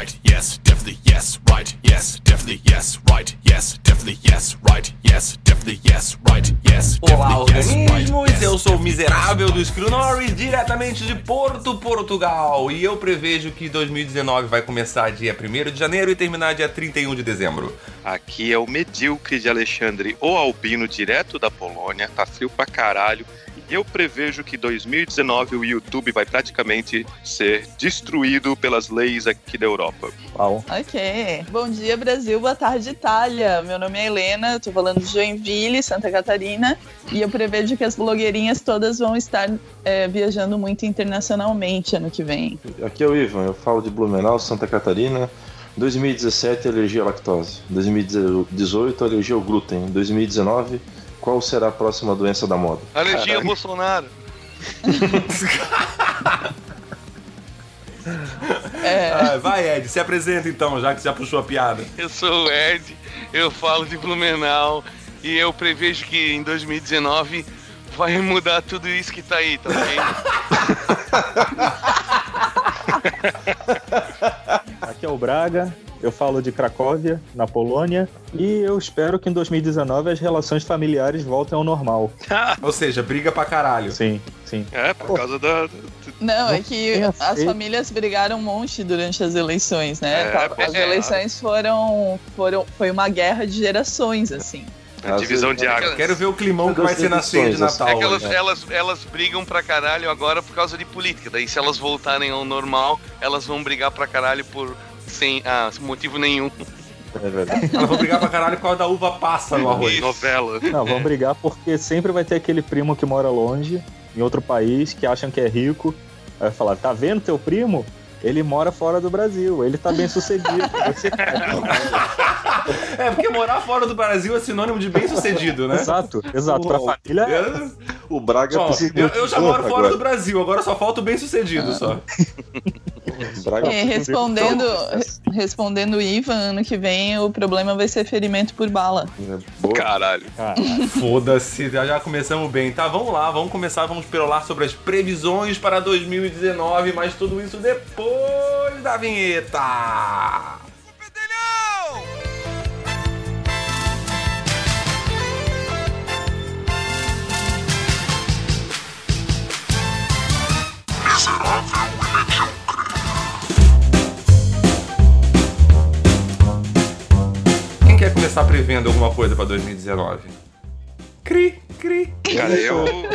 Right, yes, definitely yes, right, yes, definitely yes, right, yes, definitely yes, right, yes, definitely yes, right, yes, Olá, definitely yes, right, organismos! Eu sou o miserável do Screw Norris, diretamente de Porto, Portugal. E eu prevejo que 2019 vai começar dia 1 de janeiro e terminar dia 31 de dezembro. Aqui é o medíocre de Alexandre, o albino, direto da Polônia. Tá frio pra caralho. Eu prevejo que 2019 o YouTube vai praticamente ser destruído pelas leis aqui da Europa. Uau. Ok. Bom dia, Brasil. Boa tarde, Itália. Meu nome é Helena, tô falando de Joinville, Santa Catarina. E eu prevejo que as blogueirinhas todas vão estar é, viajando muito internacionalmente ano que vem. Aqui é o Ivan, eu falo de Blumenau, Santa Catarina. 2017, alergia à lactose. 2018, alergia ao glúten. 2019, qual será a próxima doença da moda? Alergia Bolsonaro. É, Ah, vai, Ed, se apresenta então, já que você já puxou a piada. Eu sou o Ed, eu falo de Blumenau e eu prevejo que em 2019 vai mudar tudo isso que tá aí, tá ok? Aqui é o Braga, eu falo de Cracóvia, na Polônia, e eu espero que em 2019 as relações familiares voltem ao normal. Ou seja, briga pra caralho. Sim, sim. É, por causa da. não, é que as feito. famílias brigaram um monte durante as eleições, né? É, As é. eleições foram, foram. Foi uma guerra de gerações, assim. A divisão de água. Quero ver o climão que vai ser na ceia de Natal. É que elas, elas, elas brigam pra caralho agora por causa de política. Daí se elas voltarem ao normal, elas vão brigar pra caralho por sem ah, motivo nenhum. É verdade. Elas vão brigar pra caralho por causa da uva passa no arroz. Isso. Novela. Não, vamos brigar porque sempre vai ter aquele primo que mora longe, em outro país, que acham que é rico. Aí vai falar, tá vendo teu primo? Ele mora fora do Brasil, ele tá bem sucedido. É, porque morar fora do Brasil é sinônimo de bem sucedido, né? exato, exato. Pra família é O Braga precisa de eu, eu já moro fora agora. do Brasil, agora só falta o bem sucedido só. Um respondendo, respondendo o Ivan, ano que vem o problema vai ser ferimento por bala. É. Caralho. Caralho. Foda-se, já, já começamos bem. Tá, vamos lá, vamos começar, vamos perolar sobre as previsões para 2019, mas tudo isso depois da vinheta. Começar prevendo alguma coisa para 2019? Cri, cri. Cara, eu.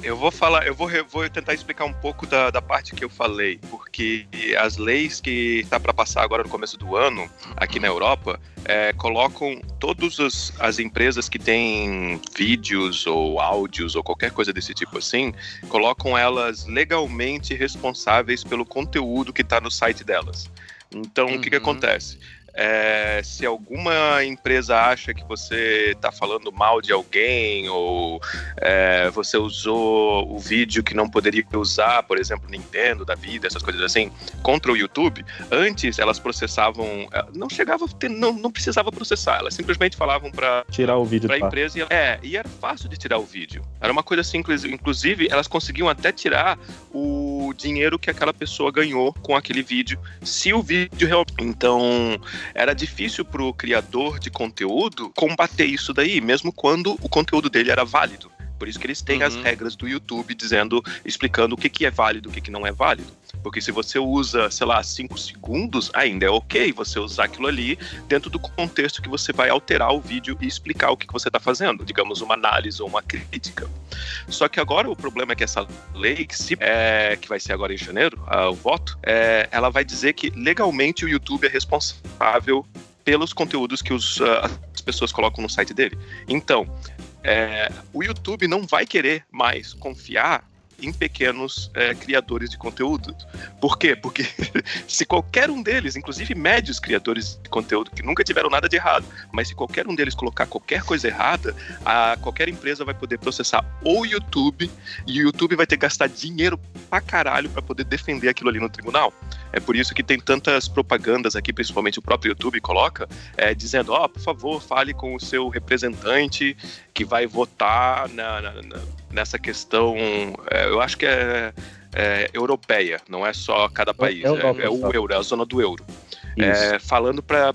Eu vou falar, eu vou, vou tentar explicar um pouco da, da parte que eu falei, porque as leis que está para passar agora no começo do ano, aqui na Europa, é, colocam todas as, as empresas que têm vídeos ou áudios ou qualquer coisa desse tipo assim, colocam elas legalmente responsáveis pelo conteúdo que está no site delas. Então, o que, que Uhum. acontece? É, se alguma empresa acha que você está falando mal de alguém ou é, você usou o vídeo que não poderia usar, por exemplo, Nintendo da vida, essas coisas assim, contra o YouTube, antes elas processavam, eh, não chegava, ter, não, não precisava processar, elas simplesmente falavam para Tirar o vídeo para a empresa e, é, e era fácil de tirar o vídeo. Era uma coisa assim, inclusive elas conseguiam até tirar o dinheiro que aquela pessoa ganhou com aquele vídeo, se o vídeo realmente. Então, era difícil para o criador de conteúdo combater isso daí, mesmo quando o conteúdo dele era válido. Por isso que eles têm as Uhum. regras do YouTube dizendo, explicando o que, que é válido, o que, que não é válido. Porque se você usa, sei lá, 5 segundos, ainda é ok você usar aquilo ali dentro do contexto que você vai alterar o vídeo e explicar o que, que você está fazendo, digamos, uma análise ou uma crítica. Só que agora o problema é que essa lei, que, se- é, que vai ser agora em janeiro, ah, o voto, é, ela vai dizer que legalmente o YouTube é responsável pelos conteúdos que os, ah, as pessoas colocam no site dele. Então, é, o YouTube não vai querer mais confiar em pequenos é, criadores de conteúdo. Por quê? Porque se qualquer um deles, inclusive médios criadores de conteúdo que nunca tiveram nada de errado, mas se qualquer um deles colocar qualquer coisa errada, a, qualquer empresa vai poder processar o YouTube e o YouTube vai ter que gastar dinheiro pra caralho pra poder defender aquilo ali no tribunal. É por isso que tem tantas propagandas aqui, principalmente o próprio YouTube coloca, é, dizendo, ó, por favor, fale com o seu representante que vai votar na- na- na- nessa questão, é, eu acho que é, é europeia, não é só cada país, é, é o euro, é a zona do euro. É, falando para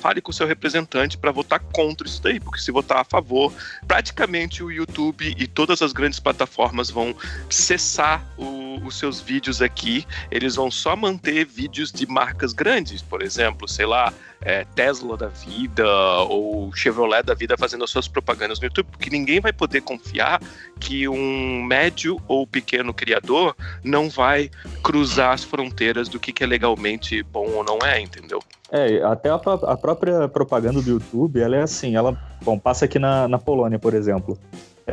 fale com o seu representante para votar contra isso daí, porque se votar a favor, praticamente o YouTube e todas as grandes plataformas vão cessar o- os seus vídeos aqui. Eles vão só manter vídeos de marcas grandes, por exemplo, sei lá, é, Tesla da vida ou Chevrolet da vida fazendo as suas propagandas no YouTube, porque ninguém vai poder confiar que um médio ou pequeno criador não vai cruzar as fronteiras do que, que é legalmente bom ou não é, entendeu? É, até a, a própria propaganda do YouTube, ela é assim, ela, bom, passa aqui na, na Polônia, por exemplo.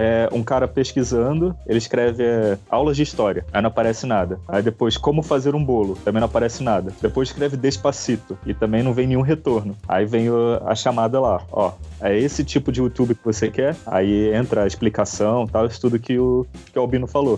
É um cara pesquisando, ele escreve é, aulas de história, aí não aparece nada. Aí depois, como fazer um bolo, também não aparece nada. Depois escreve Despacito, e também não vem nenhum retorno. Aí vem o- a chamada lá, ó, é esse tipo de YouTube que você quer? Aí entra a explicação, tal, isso tudo que o, que o Albino falou.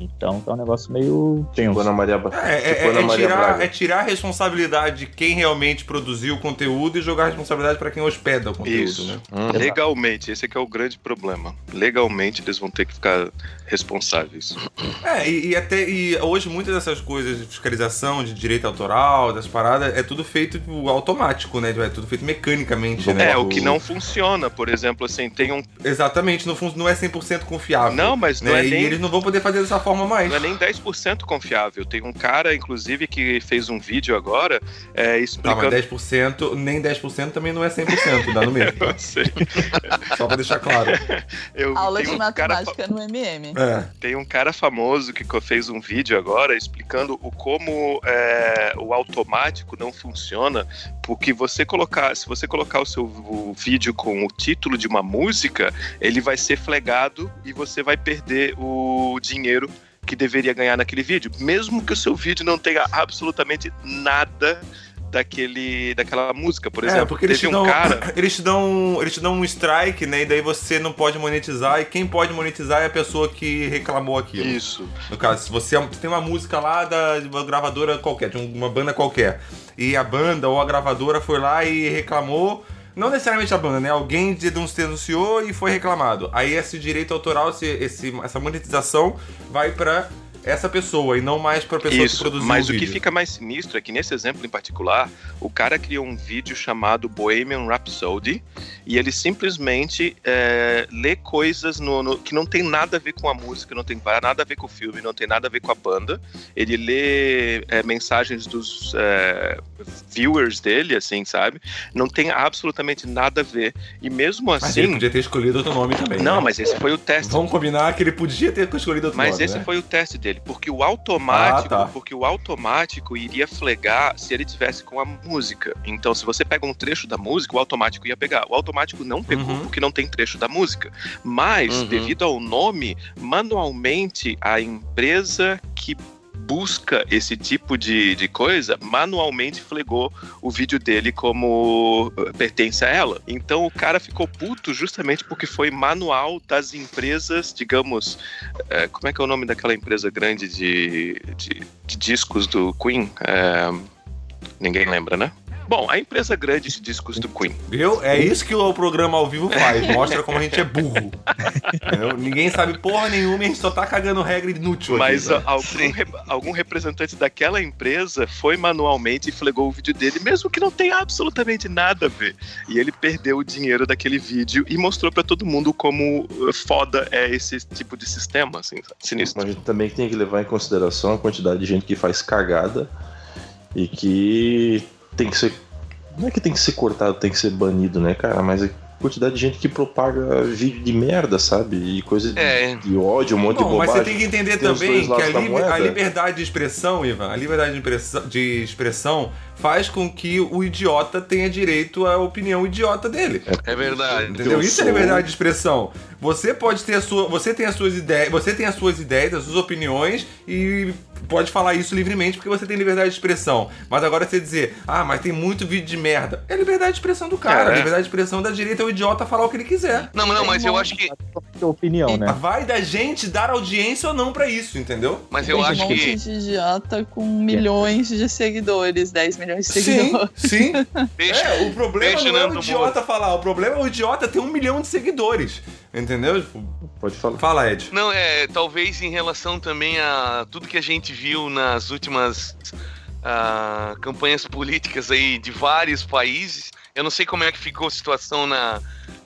Então tá um negócio meio tenso. Tipo Ana Maria, Ba- É, é- tipo Ana é Maria tirar, Braga. é tirar a responsabilidade de quem realmente produziu o conteúdo e jogar a responsabilidade para quem hospeda o conteúdo, Isso. né? Hum. Legalmente, esse aqui é o grande problema. Legalmente, eles vão ter que ficar responsáveis. É, e, e até e hoje muitas dessas coisas de fiscalização, de direito autoral, das paradas, é tudo feito tipo, automático, né? É tudo feito mecanicamente, né? É, o que não funciona, por exemplo, assim, tem um. Exatamente, não, não é 100% confiável. Não, mas não né? é E nem. eles não vão poder fazer dessa forma mais. Não é nem 10% confiável. Tem um cara, inclusive, que fez um vídeo agora é, Tá, mas explicando. 10%, nem 10% também não é 100%, dá no mesmo. Eu sei. Só pra deixar claro. Eu, Aula de um cara, matemática no MM. É. Tem um cara famoso que fez um vídeo agora explicando o como é, o automático não funciona, porque você colocar, se você colocar o seu o vídeo com o título de uma música, ele vai ser flegado e você vai perder o dinheiro que deveria ganhar naquele vídeo, mesmo que o seu vídeo não tenha absolutamente nada daquele daquela música, por exemplo. é, porque eles te, teve um dão, cara eles, te dão, eles te dão um strike, né? E daí você não pode monetizar. E quem pode monetizar é a pessoa que reclamou aquilo. isso. No caso, se você tem uma música lá da de uma gravadora qualquer, de uma banda qualquer, e a banda ou a gravadora foi lá e reclamou. Não necessariamente a banda, né? Alguém denun- denunciou e foi reclamado. Aí esse direito autoral, esse, essa monetização vai pra essa pessoa e não mais pra pessoa que Isso, produziu mas o o que fica mais sinistro é que nesse exemplo em particular, o cara criou um vídeo chamado Bohemian Rhapsody e ele simplesmente é, lê coisas no, no- que não tem nada a ver com a música, não tem nada a ver com o filme, não tem nada a ver com a banda. Ele lê é, mensagens dos é, viewers dele, assim, sabe? Não tem absolutamente nada a ver. E mesmo Mas ele assim. podia ter escolhido outro nome também. Não, né? mas esse foi o teste. Vamos combinar que ele podia ter escolhido outro Mas nome. esse né? foi o teste dele, porque o automático, Ah, tá. porque o automático iria flegar se ele tivesse com a música. Então, se você pega um trecho da música, o automático ia pegar. O automático não pegou Uhum. porque não tem trecho da música. Mas, Uhum. devido ao nome, manualmente a empresa que busca esse tipo de, de coisa, manualmente flegou o vídeo dele como uh, pertence a ela. Então o cara ficou puto justamente porque foi manual das empresas, digamos, é, como é que é o nome daquela empresa grande de, de, de discos do Queen? É, ninguém lembra, né? Bom, a empresa grande de discos do Queen. Viu? É isso que o programa ao vivo faz. Mostra como a gente é burro. Ninguém sabe porra nenhuma e a gente só tá cagando regra inútil Mas aqui. a- algum, re- algum representante daquela empresa foi manualmente e flegou o vídeo dele, mesmo que não tenha absolutamente nada a ver. E ele perdeu o dinheiro daquele vídeo e mostrou pra todo mundo como uh, foda é esse tipo de sistema, assim, sinistro. Mas a gente também tem que levar em consideração a quantidade de gente que faz cagada e que tem que ser. Não é que tem que ser cortado, tem que ser banido, né, cara? Mas a quantidade de gente que propaga vídeo de merda, sabe? E coisa de, É. de ódio, um monte Bom, de mas bobagem. você tem que entender Tem também que a, li- a liberdade de expressão, Ivan, a liberdade de, de expressão faz com que o idiota tenha direito à opinião idiota dele. É verdade. Entendeu? Eu Isso é sou- liberdade de expressão. Você pode ter a sua, você tem as suas ideias, você tem as suas ideias, as suas opiniões e pode falar isso livremente porque você tem liberdade de expressão. Mas agora você dizer, ah, mas tem muito vídeo de merda, é liberdade de expressão do cara. É. Liberdade de expressão da direita é o idiota falar o que ele quiser. Não, não, mas eu acho que. Opinião, né? Vai da gente dar audiência ou não pra isso, entendeu? Mas eu Tem acho um monte que. de idiota com milhões de seguidores, 10 milhões de Sim, seguidores. sim. Deixa, É, o problema deixa não é o idiota falar, o problema é o idiota ter um milhão de seguidores. Entendeu? Pode falar. Fala, Ed. Não, é, talvez em relação também a tudo que a gente viu nas últimas ah, campanhas políticas aí de vários países. Eu não sei como é que ficou a situação na,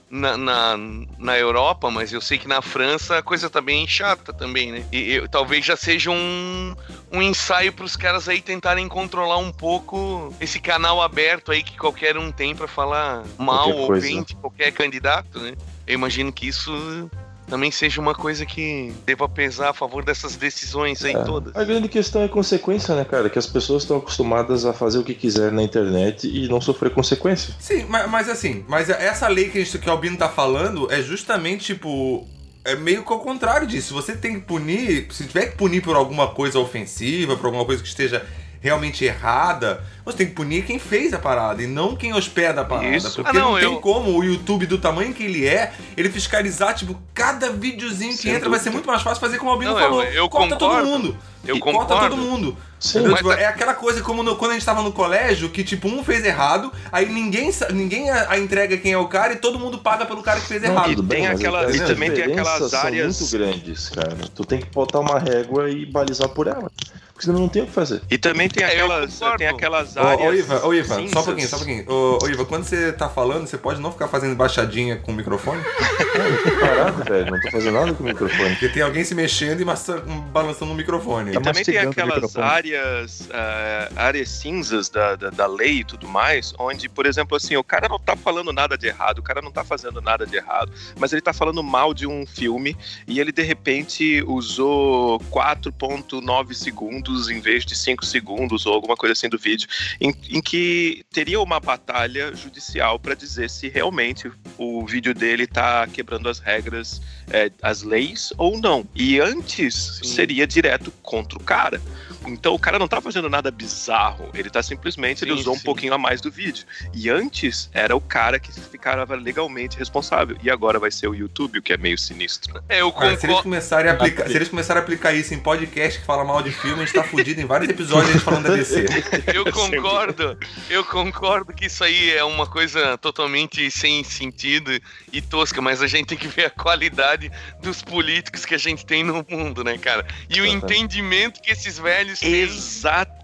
na, na, na Europa, mas eu sei que na França a coisa tá bem chata também, né? E eu- talvez já seja um, um ensaio para os caras aí tentarem controlar um pouco esse canal aberto aí que qualquer um tem para falar mal ou bem de qualquer candidato, né? Eu imagino que isso também seja uma coisa que deva pesar a favor dessas decisões aí É. todas. A grande questão é a consequência, né, cara? Que as pessoas estão acostumadas a fazer o que quiser na internet e não sofrer consequência. Sim, mas, mas assim, mas essa lei que, a gente, que o Albino tá falando é justamente, tipo. É meio que ao contrário disso. Você tem que punir. Se tiver que punir por alguma coisa ofensiva, por alguma coisa que esteja realmente errada, você tem que punir quem fez a parada e não quem hospeda a parada. Isso. Porque Ah, não, não, tem eu- como o YouTube, do tamanho que ele é, ele fiscalizar, tipo, cada videozinho que Sem entra vai dúvida. ser muito mais fácil fazer como o Albino Não, eu- falou. eu corta todo concordo. mundo. Eu e corta concordo. todo mundo. Sim, mas Tipo, tá- É aquela coisa como no- quando a gente tava no colégio, que tipo, um fez errado, aí ninguém, ninguém a, a entrega quem é o cara e todo mundo paga pelo cara que fez Não, errado. bem, tem mas aquela- e também tem aquelas são áreas- muito grandes, cara. Tu tem que botar uma régua e balizar por ela. Porque senão não tem o que fazer. E também tem É, aquelas, tem aquelas Ô, áreas. ô, Iva, ô, Iva, só um pouquinho, só um pouquinho. Ô, ô, Iva, quando você tá falando, você pode não ficar fazendo baixadinha com o microfone? Eu tô parado, velho. Não tô fazendo nada com o microfone. Porque tem alguém se mexendo e massa- balançando o microfone. E Tá também tem aquelas áreas, ah, áreas cinzas da, da, da lei e tudo mais, onde, por exemplo, assim, o cara não tá falando nada de errado, o cara não tá fazendo nada de errado, mas ele tá falando mal de um filme e ele de repente usou 4.9 segundos em vez de 5 segundos ou alguma coisa assim do vídeo, em, em que teria uma batalha judicial para dizer se realmente o vídeo dele tá quebrando as regras, eh, as leis ou não. E antes Sim. seria direto contra o cara. Então o cara não tá fazendo nada bizarro, ele tá simplesmente, ele Sim, usou um sim. pouquinho a mais do vídeo. E antes era o cara que ficava legalmente responsável. E agora vai ser o YouTube, o que é meio sinistro. né? É, eu Cara, se eles concordo. começarem a aplicar, se eles começarem a aplicar isso em podcast que fala mal de filme, a gente tá fudido em vários episódios a gente falando da DC. Eu concordo, eu concordo que isso aí é uma coisa totalmente sem sentido e tosca, mas a gente tem que ver a qualidade dos políticos que a gente tem no mundo, né, cara? E o entendimento que esses velhos têm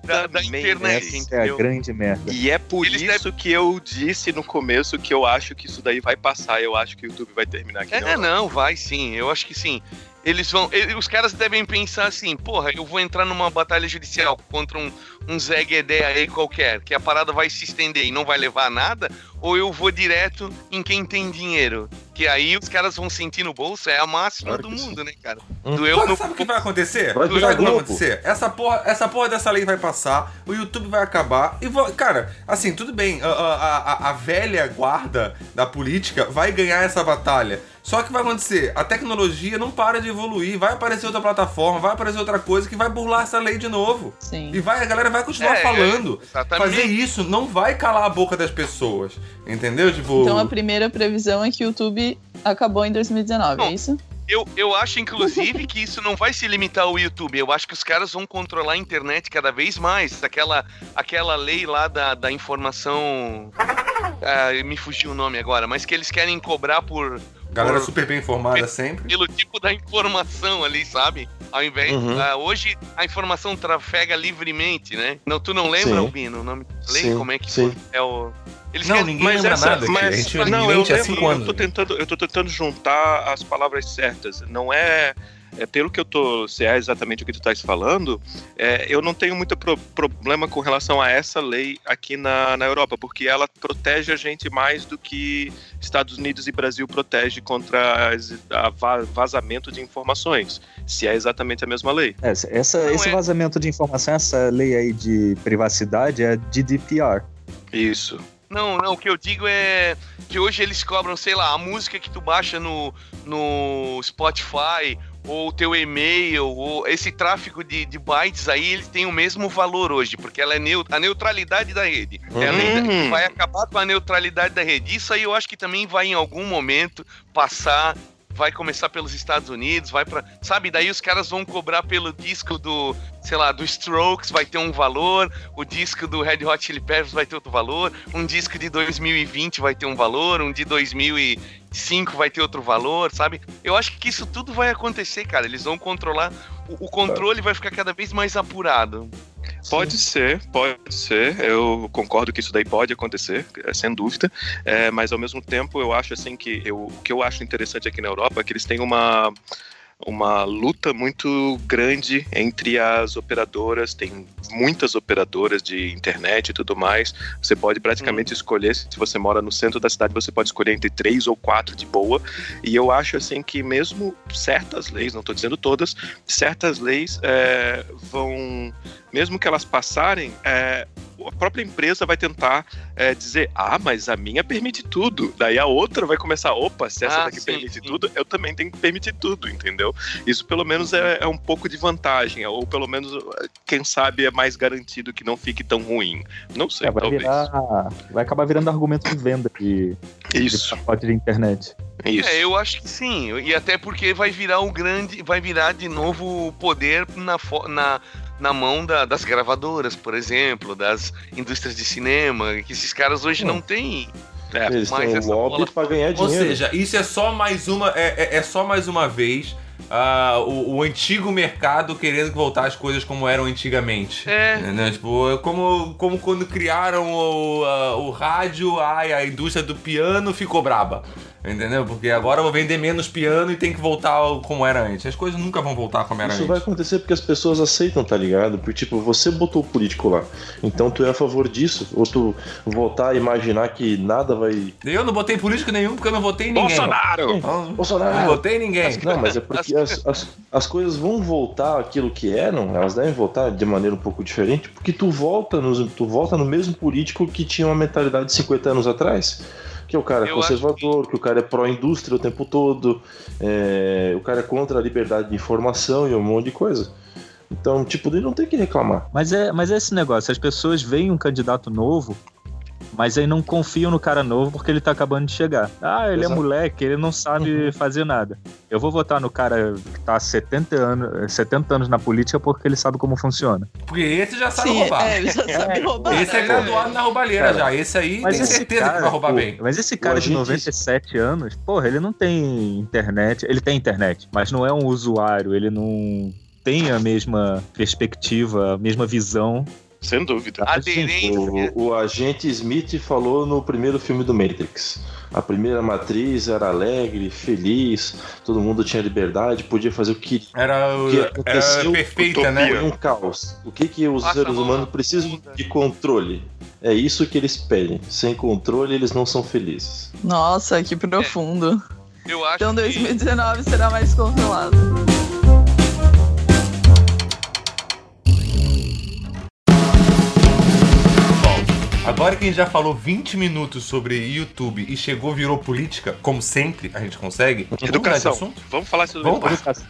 da, da internet, Essa é a entendeu? grande merda. E é por Eles isso que eu disse no começo que eu acho que isso daí vai passar. Eu acho que o YouTube vai terminar aqui. É, não, vai sim, eu acho que sim. Eles vão. ele- os caras devem pensar assim, porra, eu vou entrar numa batalha judicial contra um, um Zé Guedé aí qualquer, que a parada vai se estender e não vai levar a nada, ou eu vou direto em quem tem dinheiro. Que aí os caras vão sentir no bolso, é a máxima Claro do mundo, né, cara? Hum. Doeu Sabe, no. sabe o que vai acontecer? Vai Sabe virar o que vai acontecer? Essa porra, essa porra dessa lei vai passar, o YouTube vai acabar e, vou- cara, assim, tudo bem, a, a, a- a velha guarda da política vai ganhar essa batalha. Só que vai acontecer, a tecnologia não para de evoluir, vai aparecer outra plataforma, vai aparecer outra coisa que vai burlar essa lei de novo. Sim. E vai, a galera vai continuar É, falando. exatamente. Fazer isso não vai calar a boca das pessoas. Entendeu? Tipo. Então a primeira previsão é que o YouTube acabou em 2019, Não. é isso? Eu, eu acho, inclusive, que isso não vai se limitar ao YouTube. Eu acho que os caras vão controlar a internet cada vez mais. Aquela, aquela lei lá da, da informação. Ah, me fugiu o nome agora, mas que eles querem cobrar por. Galera por- super bem informada sempre. pelo tipo da informação ali, sabe? Ao invés. Uhum. ah, hoje a informação trafega livremente, né? Não, tu não lembra, Sim. Albino, o nome da lei? Como é que sim. é o. Eles Não, querem- ninguém Mas lembra essa, nada aqui. mas, a gente mas não, eu, lembro, eu tô tentando, eu tô tentando juntar as palavras certas. Não é, é, pelo que eu tô, se é exatamente o que tu estás falando, é, eu não tenho muito pro, problema com relação a essa lei aqui na, na Europa, porque ela protege a gente mais do que Estados Unidos e Brasil protege contra as, a va- vazamento de informações, se é exatamente a mesma lei. É, essa, esse é- vazamento de informação, essa lei aí de privacidade é GDPR. Isso. Não, não, o que eu digo é que hoje eles cobram, sei lá, a música que tu baixa no, no Spotify, ou o teu e-mail, ou esse tráfego de, de bytes aí, eles têm o mesmo valor hoje, porque ela é neu- a neutralidade da rede. É a lei da- Hum. vai acabar com a neutralidade da rede. Isso aí eu acho que também vai em algum momento passar. Vai começar pelos Estados Unidos, vai para, sabe? Daí os caras vão cobrar pelo disco do, sei lá, do Strokes vai ter um valor, o disco do Red Hot Chili Peppers vai ter outro valor, um disco de 2020 vai ter um valor, um de 2005 vai ter outro valor, sabe? Eu acho que isso tudo vai acontecer, cara. Eles vão controlar, o, o controle vai ficar cada vez mais apurado. Pode ser, pode ser. Eu concordo que isso daí pode acontecer, é, sem dúvida. É, mas ao mesmo tempo, eu acho assim que eu, o que eu acho interessante aqui na Europa é que eles têm uma uma luta muito grande entre as operadoras, tem muitas operadoras de internet e tudo mais. Você pode praticamente escolher, se você mora no centro da cidade, você pode escolher entre três ou quatro de boa. E eu acho assim que mesmo certas leis, não estou dizendo todas, certas leis é, vão, mesmo que elas passarem, é, a própria empresa vai tentar é, dizer, ah, mas a minha permite tudo. Daí a outra vai começar, opa, se essa Ah, daqui sim, permite sim. tudo, eu também tenho que permitir tudo, entendeu? Isso pelo menos é, é um pouco de vantagem, ou pelo menos, quem sabe, é mais garantido que não fique tão ruim. Não sei, É, vai, talvez. virar, vai acabar virando argumento de venda de, de Isso, pacote de internet. isso. É, eu acho que sim. E até porque vai virar um grande. Vai virar de novo o poder na, na, na mão da- das gravadoras, por exemplo, das indústrias de cinema, que esses caras hoje não têm. É, Eles têm essa lobby bola- pra ganhar Ou dinheiro. seja, isso é só mais uma. É, é- é só mais uma vez ah, o, o antigo mercado querendo voltar as coisas como eram antigamente. É. Né? Tipo, como, como quando criaram o, ah, o rádio, ai, a indústria do piano ficou braba. Entendeu? Porque agora eu vou vender menos piano e tem que voltar como era antes. As coisas nunca vão voltar como era Isso antes. vai acontecer porque as pessoas aceitam, tá ligado? Porque, tipo, você botou o político lá. Então tu é a favor disso? Ou tu voltar a imaginar que nada vai. Eu não botei político nenhum porque eu não votei em ninguém. Bolsonaro! Bolsonaro! não votei em ninguém. Não, mas é porque as, as, as coisas vão voltar àquilo que eram, elas devem voltar de maneira um pouco diferente, porque tu volta, nos, tu volta no mesmo político que tinha uma mentalidade de 50 anos atrás. Que é o cara Eu conservador, que... o cara é pró-indústria o tempo todo, é, o cara é contra a liberdade de informação e um monte de coisa. Então, tipo, ele não tem que reclamar. Mas é, mas é esse negócio, as pessoas veem um candidato novo, mas aí não confiam no cara novo porque ele tá acabando de chegar. Ah, ele Exato. é moleque, ele não sabe fazer nada. Eu vou votar no cara que tá há 70 anos, 70 anos na política porque ele sabe como funciona. Porque esse já sabe Sim, roubar. é, ele já sabe roubar. Esse é graduado na roubalheira Cara, já. Esse aí Mas tem esse certeza cara, que vai roubar pô, bem. Mas esse cara de agente- 97 anos, porra, ele não tem internet. Ele tem internet, mas não é um usuário, ele não tem a mesma perspectiva, a mesma visão. Sem dúvida. Aderência. O, o agente Smith falou no primeiro filme do Matrix. A primeira matriz era alegre, feliz, todo mundo tinha liberdade, podia fazer o que Era, o- que era aconteceu? perfeita, né? um caos. O que, que os Passa seres humanos precisam de controle? É isso que eles pedem. Sem controle, eles não são felizes. Nossa, que profundo. Eu acho Então que 2019 será mais controlado. Agora que a gente já falou 20 minutos sobre YouTube e chegou, virou política, como sempre a gente consegue. vamos Educação. assunto? Vamos falar sobre Vamos-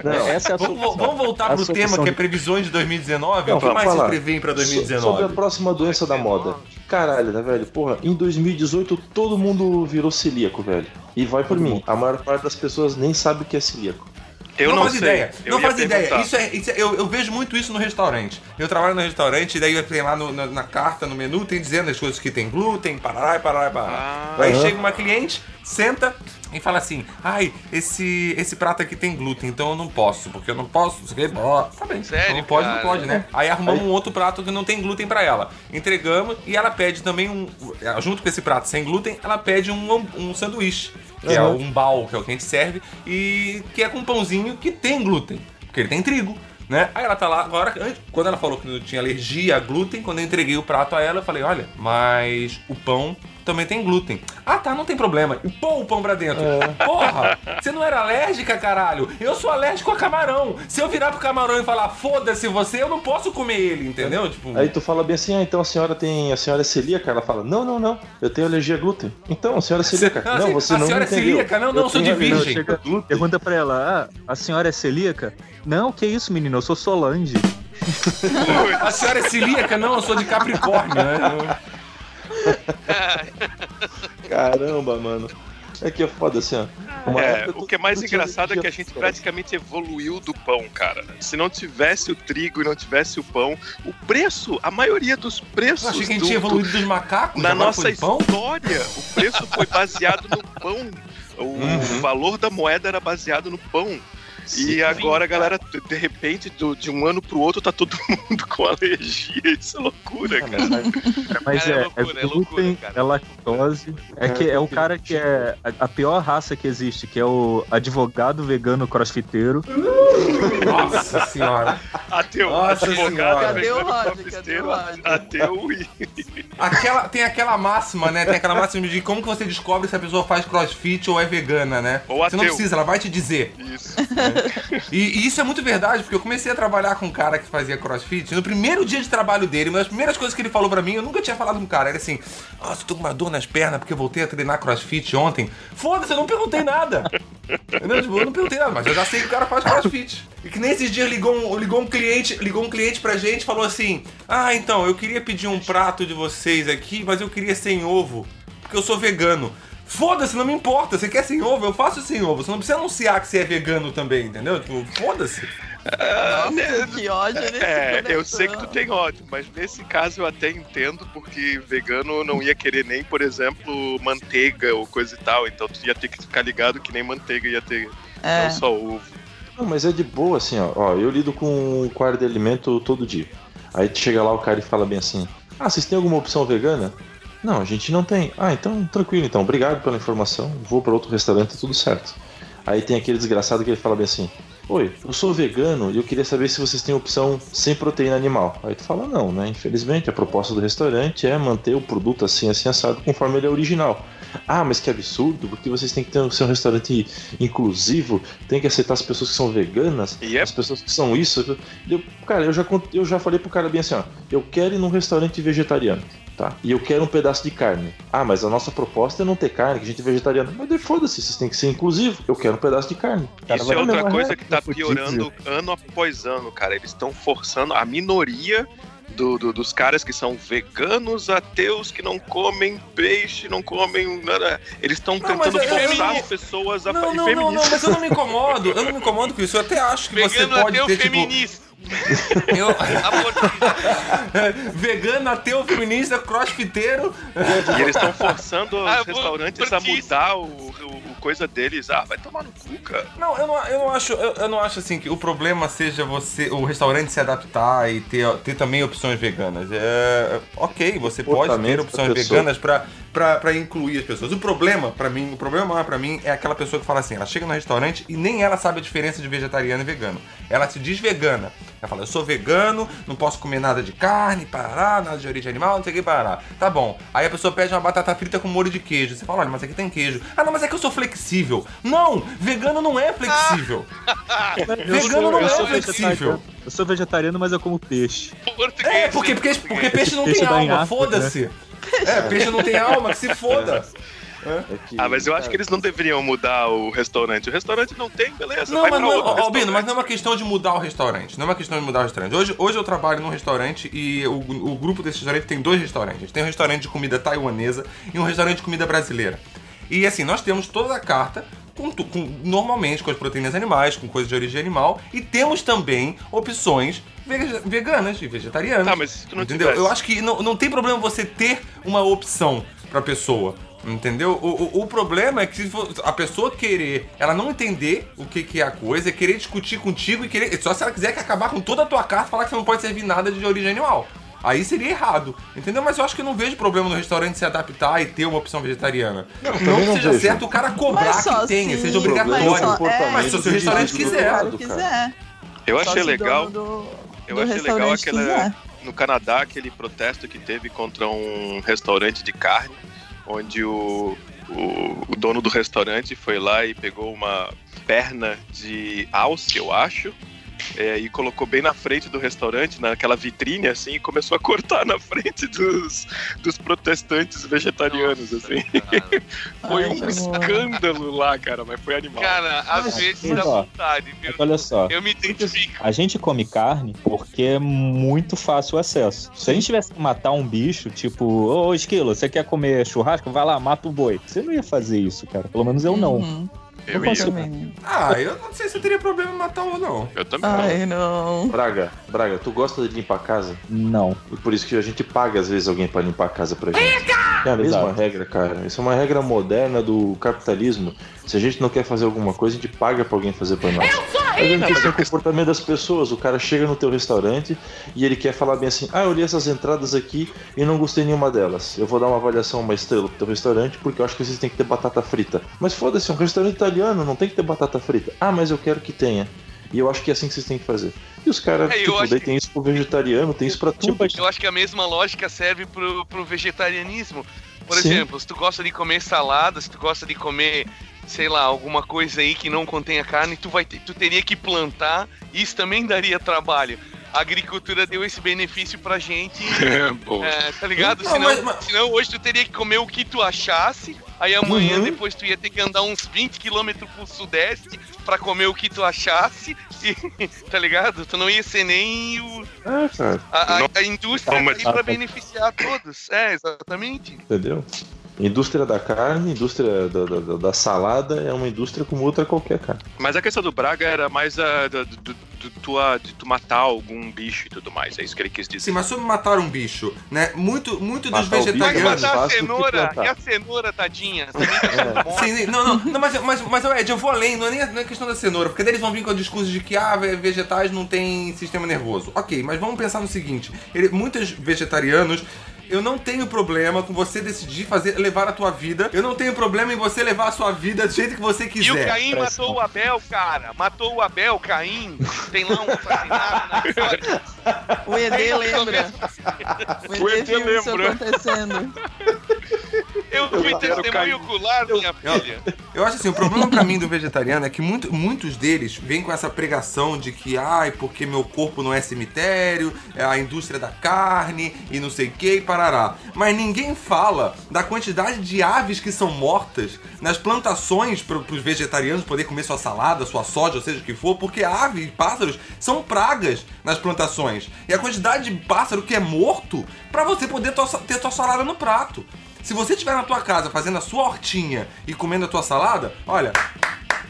Não, essa é a Vamos, vamos voltar A pro solução tema que é previsões de 2019. Não, o que vamos mais se falar. prevê pra So- Sobre a 2019? próxima doença da moda. Caralho, né, velho? Porra, em 2018 todo mundo virou celíaco, velho. E vai por mim. A maior parte das pessoas nem sabe o que é celíaco. Eu não, faz sei. ideia. Eu não faz ideia. Isso é, isso é- eu, eu vejo muito isso no restaurante. Eu trabalho no restaurante e daí tem lá no- na, na carta, no menu, tem dizendo as coisas que tem glúten, parará, parará, parará. Ah. Aí chega uma cliente, senta e fala assim: ai, esse, esse prato aqui tem glúten, então eu não posso, porque eu não posso. Não sei o quê. Ó, Tá bem. Sério, não pode, cara? não pode, né? Aí arrumamos um outro prato que não tem glúten pra ela. Entregamos e ela pede também um. Junto com esse prato sem glúten, ela pede um, um sanduíche. Que é Aham. um bal, que é o que a gente serve, e que é com um pãozinho que tem glúten. porque ele tem trigo. Né? Aí ela tá lá, agora, antes- quando ela falou que não tinha alergia a glúten, quando eu entreguei o prato a ela, eu falei, olha, mas o pão também tem glúten. Ah, tá, não tem problema. E pô o pão pra dentro. Porra, você não era alérgica, caralho? Eu sou alérgico a camarão. Se eu virar pro camarão e falar, foda-se você, eu não posso comer ele, entendeu? Tipo, Aí tu fala bem assim, ah, então a senhora tem. A senhora é celíaca? Ela fala, não, não, não, eu tenho alergia a glúten. Então, a senhora é celíaca. Não, sim, você a não senhora é entendeu. celíaca? Não, não, eu sou de virgem. Chega, a pergunta pra ela, ah, a senhora é celíaca? Não, que isso, menino, eu sou Solange. a senhora é celíaca? Não, eu sou de Capricórnio, né? Caramba, mano. É que é foda assim, ó. Uma É, o que é mais engraçado é que a gente praticamente evoluiu do pão, cara. Se não tivesse o trigo e não tivesse o pão, o preço, a maioria dos preços achei que a gente do- tinha do- evoluído dos macacos, na nossa história, o preço foi baseado no pão. O Uhum. valor da moeda era baseado no pão. Sim. E agora, galera, de repente, do- de um ano pro outro, tá todo mundo com alergia. Isso é loucura, cara. Mas Cara, é é, é, loucura, é glúten, loucura, cara. é lactose. É, que é o cara que é a, a pior raça que existe, que é o advogado vegano crossfiteiro. Nossa senhora. Ateu, Nossa advogado, senhora. Cadê o vegano, Roger? o? Ateu e. Aquela, tem aquela máxima, né? Tem aquela máxima de como que você descobre se a pessoa faz crossfit ou é vegana, né? Ou você não ateu. precisa, ela vai te dizer. Isso. E, e isso é muito verdade, porque eu comecei a trabalhar com um cara que fazia crossfit. No primeiro dia de trabalho dele, uma das primeiras coisas que ele falou pra mim, eu nunca tinha falado com um cara, era assim: Nossa, eu tô com uma dor nas pernas porque eu voltei a treinar crossfit ontem. Foda-se, eu não perguntei nada. Tipo, eu não perguntei nada, mas eu já sei que o cara faz crossfit. E que nesses dias ligou um, ligou um cliente, ligou um cliente pra gente e falou assim: Ah, então, eu queria pedir um prato de vocês aqui, mas eu queria sem ovo, porque eu sou vegano. Foda-se, não me importa. Você quer sem ovo? Eu faço sem ovo. Você não precisa anunciar que você é vegano também, entendeu? Tipo, foda-se. Nossa, que ódio nesse É, eu sei que tu tem ódio, mas nesse caso eu até entendo, porque vegano não ia querer nem, por exemplo, manteiga ou coisa e tal, então tu ia ter que ficar ligado que nem manteiga ia ter, É. não só ovo. Não, mas é de boa, assim, ó. Ó, eu lido com quadro de alimento todo dia. Aí chega lá o cara e fala bem assim: Ah, vocês têm alguma opção vegana? Não, a gente não tem. Ah, então tranquilo, então. Obrigado pela informação. Vou para outro restaurante, tudo certo. Aí tem aquele desgraçado que ele fala bem assim: Oi, eu sou vegano e eu queria saber se vocês têm opção sem proteína animal. Aí tu fala: Não, né? Infelizmente, a proposta do restaurante é manter o produto assim, assim, assado, conforme ele é original. Ah, mas que absurdo, porque vocês têm que ter ser um restaurante inclusivo, tem que aceitar as pessoas que são veganas, Yep. as pessoas que são isso. Eu, cara, eu já, eu já falei pro cara bem assim: Ó, eu quero ir num restaurante vegetariano. Tá? E eu quero um pedaço de carne. Ah, mas a nossa proposta é não ter carne, que a gente é vegetariano. Mas foda-se, vocês têm que ser inclusivo. Eu quero um pedaço de carne. Cara Isso é na outra coisa que tá rodízio. piorando ano após ano, cara. Eles estão forçando a minoria do- do- dos caras que são veganos, ateus, que não comem peixe, não comem nada. Eles estão tentando é- forçar é- as pessoas a Não, fa- não, não, não, feministas. mas eu não me incomodo. Eu não me incomodo com isso. Eu até acho que você Vegano pode ateu ter, tipo. Eu, vegano, ateu, feminista, crossfiteiro. E eles estão forçando os Ah, eu vou- restaurantes a mudar o, o- o coisa deles. Ah, vai tomar no cu, cara. Não, eu não, eu não acho, eu, eu não acho assim que o problema seja você, o restaurante se adaptar e ter, ter também opções veganas. É, ok, você pode ter opções veganas pra, pra, pra incluir as pessoas. O problema, pra mim, o problema maior pra mim é aquela pessoa que fala assim, ela chega no restaurante e nem ela sabe a diferença de vegetariano e vegano. Ela se diz vegana. Ela fala, eu sou vegano, não posso comer nada de carne, parará, nada de origem animal, não sei o que, parará. Tá bom. Aí a pessoa pede uma batata frita com molho de queijo. Você fala, olha, mas aqui tem queijo. Ah, não, mas é que eu sou flexível. Não, vegano não é flexível. Vegano não eu é flexível. Eu sou vegetariano, mas eu como peixe. Português. É, porque, porque, porque peixe não Peixe tem alma, África, foda-se. É, peixe não tem alma, que se foda. É que- Ah, mas eu acho cara, que eles não deveriam mudar o restaurante. O restaurante não tem, beleza. Não, vai mas pra não, outro ó, Albino, mas não é uma questão de mudar o restaurante. Não é uma questão de mudar o restaurante. Hoje, hoje eu trabalho num restaurante e o, o grupo desse restaurante tem dois restaurantes. Tem um restaurante de comida taiwanesa e um restaurante de comida brasileira. E assim, nós temos toda a carta, com, com- normalmente com as proteínas animais, com coisas de origem animal, e temos também opções veganas e vegetarianas. Tá, mas tu não entendeu? tivesse- Eu acho que não, não tem problema você ter uma opção pra pessoa. Entendeu? O, o, o problema é que se for- a pessoa querer, ela não entender o que, que é a coisa, é querer discutir contigo e querer. Só se ela quiser que acabar com toda a tua carta e falar que você não pode servir nada de origem animal. Aí seria errado, entendeu? Mas eu acho que eu não vejo problema no restaurante se adaptar e ter uma opção vegetariana. Não, também que não seja vejo. certo o cara cobrar só que tenha, se- seja obrigatório. Mas, só, é, Mas se o seu restaurante quiser. Eu Só achei legal. Do, Eu do achei legal aquela, quiser. no Canadá aquele protesto que teve contra um restaurante de carne, onde o, o, o dono do restaurante foi lá e pegou uma perna de alce, eu acho, é, e colocou bem na frente do restaurante, naquela vitrine, assim, e começou a cortar na frente dos, dos protestantes vegetarianos, assim. Foi Ai, um escândalo lá, cara, mas foi animal. Cara, às Mas, vezes dá vontade, viu? Mas olha só, Eu me identifico. a gente come carne porque é muito fácil o acesso. Se a gente tivesse que matar um bicho, tipo, ô Esquilo, você quer comer churrasco? Vai lá, mata o boi. Você não ia fazer isso, cara. Pelo menos eu não. Eu, não ia. Ah, eu não sei se eu teria problema em matar um ou não. eu também. Ai, não. Braga, Braga, tu gosta de limpar a casa? Não. E por isso que a gente paga às vezes alguém pra limpar a casa pra gente. É a mesma Exato. regra, cara. Isso é uma regra moderna do capitalismo. Se a gente não quer fazer alguma coisa, a gente paga pra alguém fazer pra nós. Mas é questão do comportamento das pessoas. O cara chega no teu restaurante e ele quer falar bem assim: Ah, eu olhei essas entradas aqui e não gostei nenhuma delas. Eu vou dar uma avaliação, uma estrela pro teu restaurante porque eu acho que vocês têm que ter batata frita. Mas foda-se, é um restaurante italiano, não tem que ter batata frita. Ah, mas eu quero que tenha. E eu acho que é assim que vocês têm que fazer. E os caras, É, eu tipo, daí que- tem isso pro vegetariano, tem isso pra tudo. Eu acho que a mesma lógica serve pro, pro vegetarianismo. Por Sim. exemplo, se tu gosta de comer salada, se tu gosta de comer, sei lá, alguma coisa aí que não contenha carne, tu, vai ter- tu teria que plantar, e isso também daria trabalho. A agricultura deu esse benefício pra gente, é, tá ligado? Não, senão, mas- mas- senão hoje tu teria que comer o que tu achasse, aí amanhã Uhum. depois tu ia ter que andar uns 20 quilômetros pro sudeste pra comer o que tu achasse, e, tá ligado? Tu não ia ser nem o, cara. a, a- a indústria Não, tá mas- aí pra beneficiar todos. É, exatamente. Entendeu? Indústria da carne, indústria da, da, da- da salada é uma indústria como outra qualquer, cara. Mas a questão do Braga era mais a, do, do- do- tua- de tu matar algum bicho e tudo mais. É isso que ele quis dizer. Sim, mas sobre matar um bicho, né? Muito, muito dos Matar o bicho Vai é vegetarianos. matar a cenoura e a cenoura, tadinha. Morta. Sim, não, não, não, mas, mas, mas Ed, eu vou além, não é nem não é questão da cenoura, porque daí eles vão vir com o discurso de que ah, ve- vegetais não têm sistema nervoso. Ok, mas vamos pensar no seguinte: ele, muitos vegetarianos. Eu não tenho problema com você decidir fazer levar a tua vida. Eu não tenho problema em você levar a sua vida do jeito que você E o quiser. Caim pressão. matou o Abel, cara. Matou o Abel, Caim. Tem lá um assassinado na história. O ED lembra. O ED viu isso lembra. acontecendo. Eu fui testemunho ocular, minha filha. Eu acho assim, o problema pra mim do vegetariano é que muito- muitos deles vêm com essa pregação de que, ai, porque meu corpo não é cemitério, é a indústria da carne e não sei o que e parará. Mas ninguém fala da quantidade de aves que são mortas nas plantações para os vegetarianos poder comer sua salada, sua soja, ou seja o que for, porque aves e pássaros são pragas nas plantações. E a quantidade de pássaro que é morto pra você poder ter tua salada no prato. Se você estiver na tua casa fazendo a sua hortinha e comendo a tua salada, olha,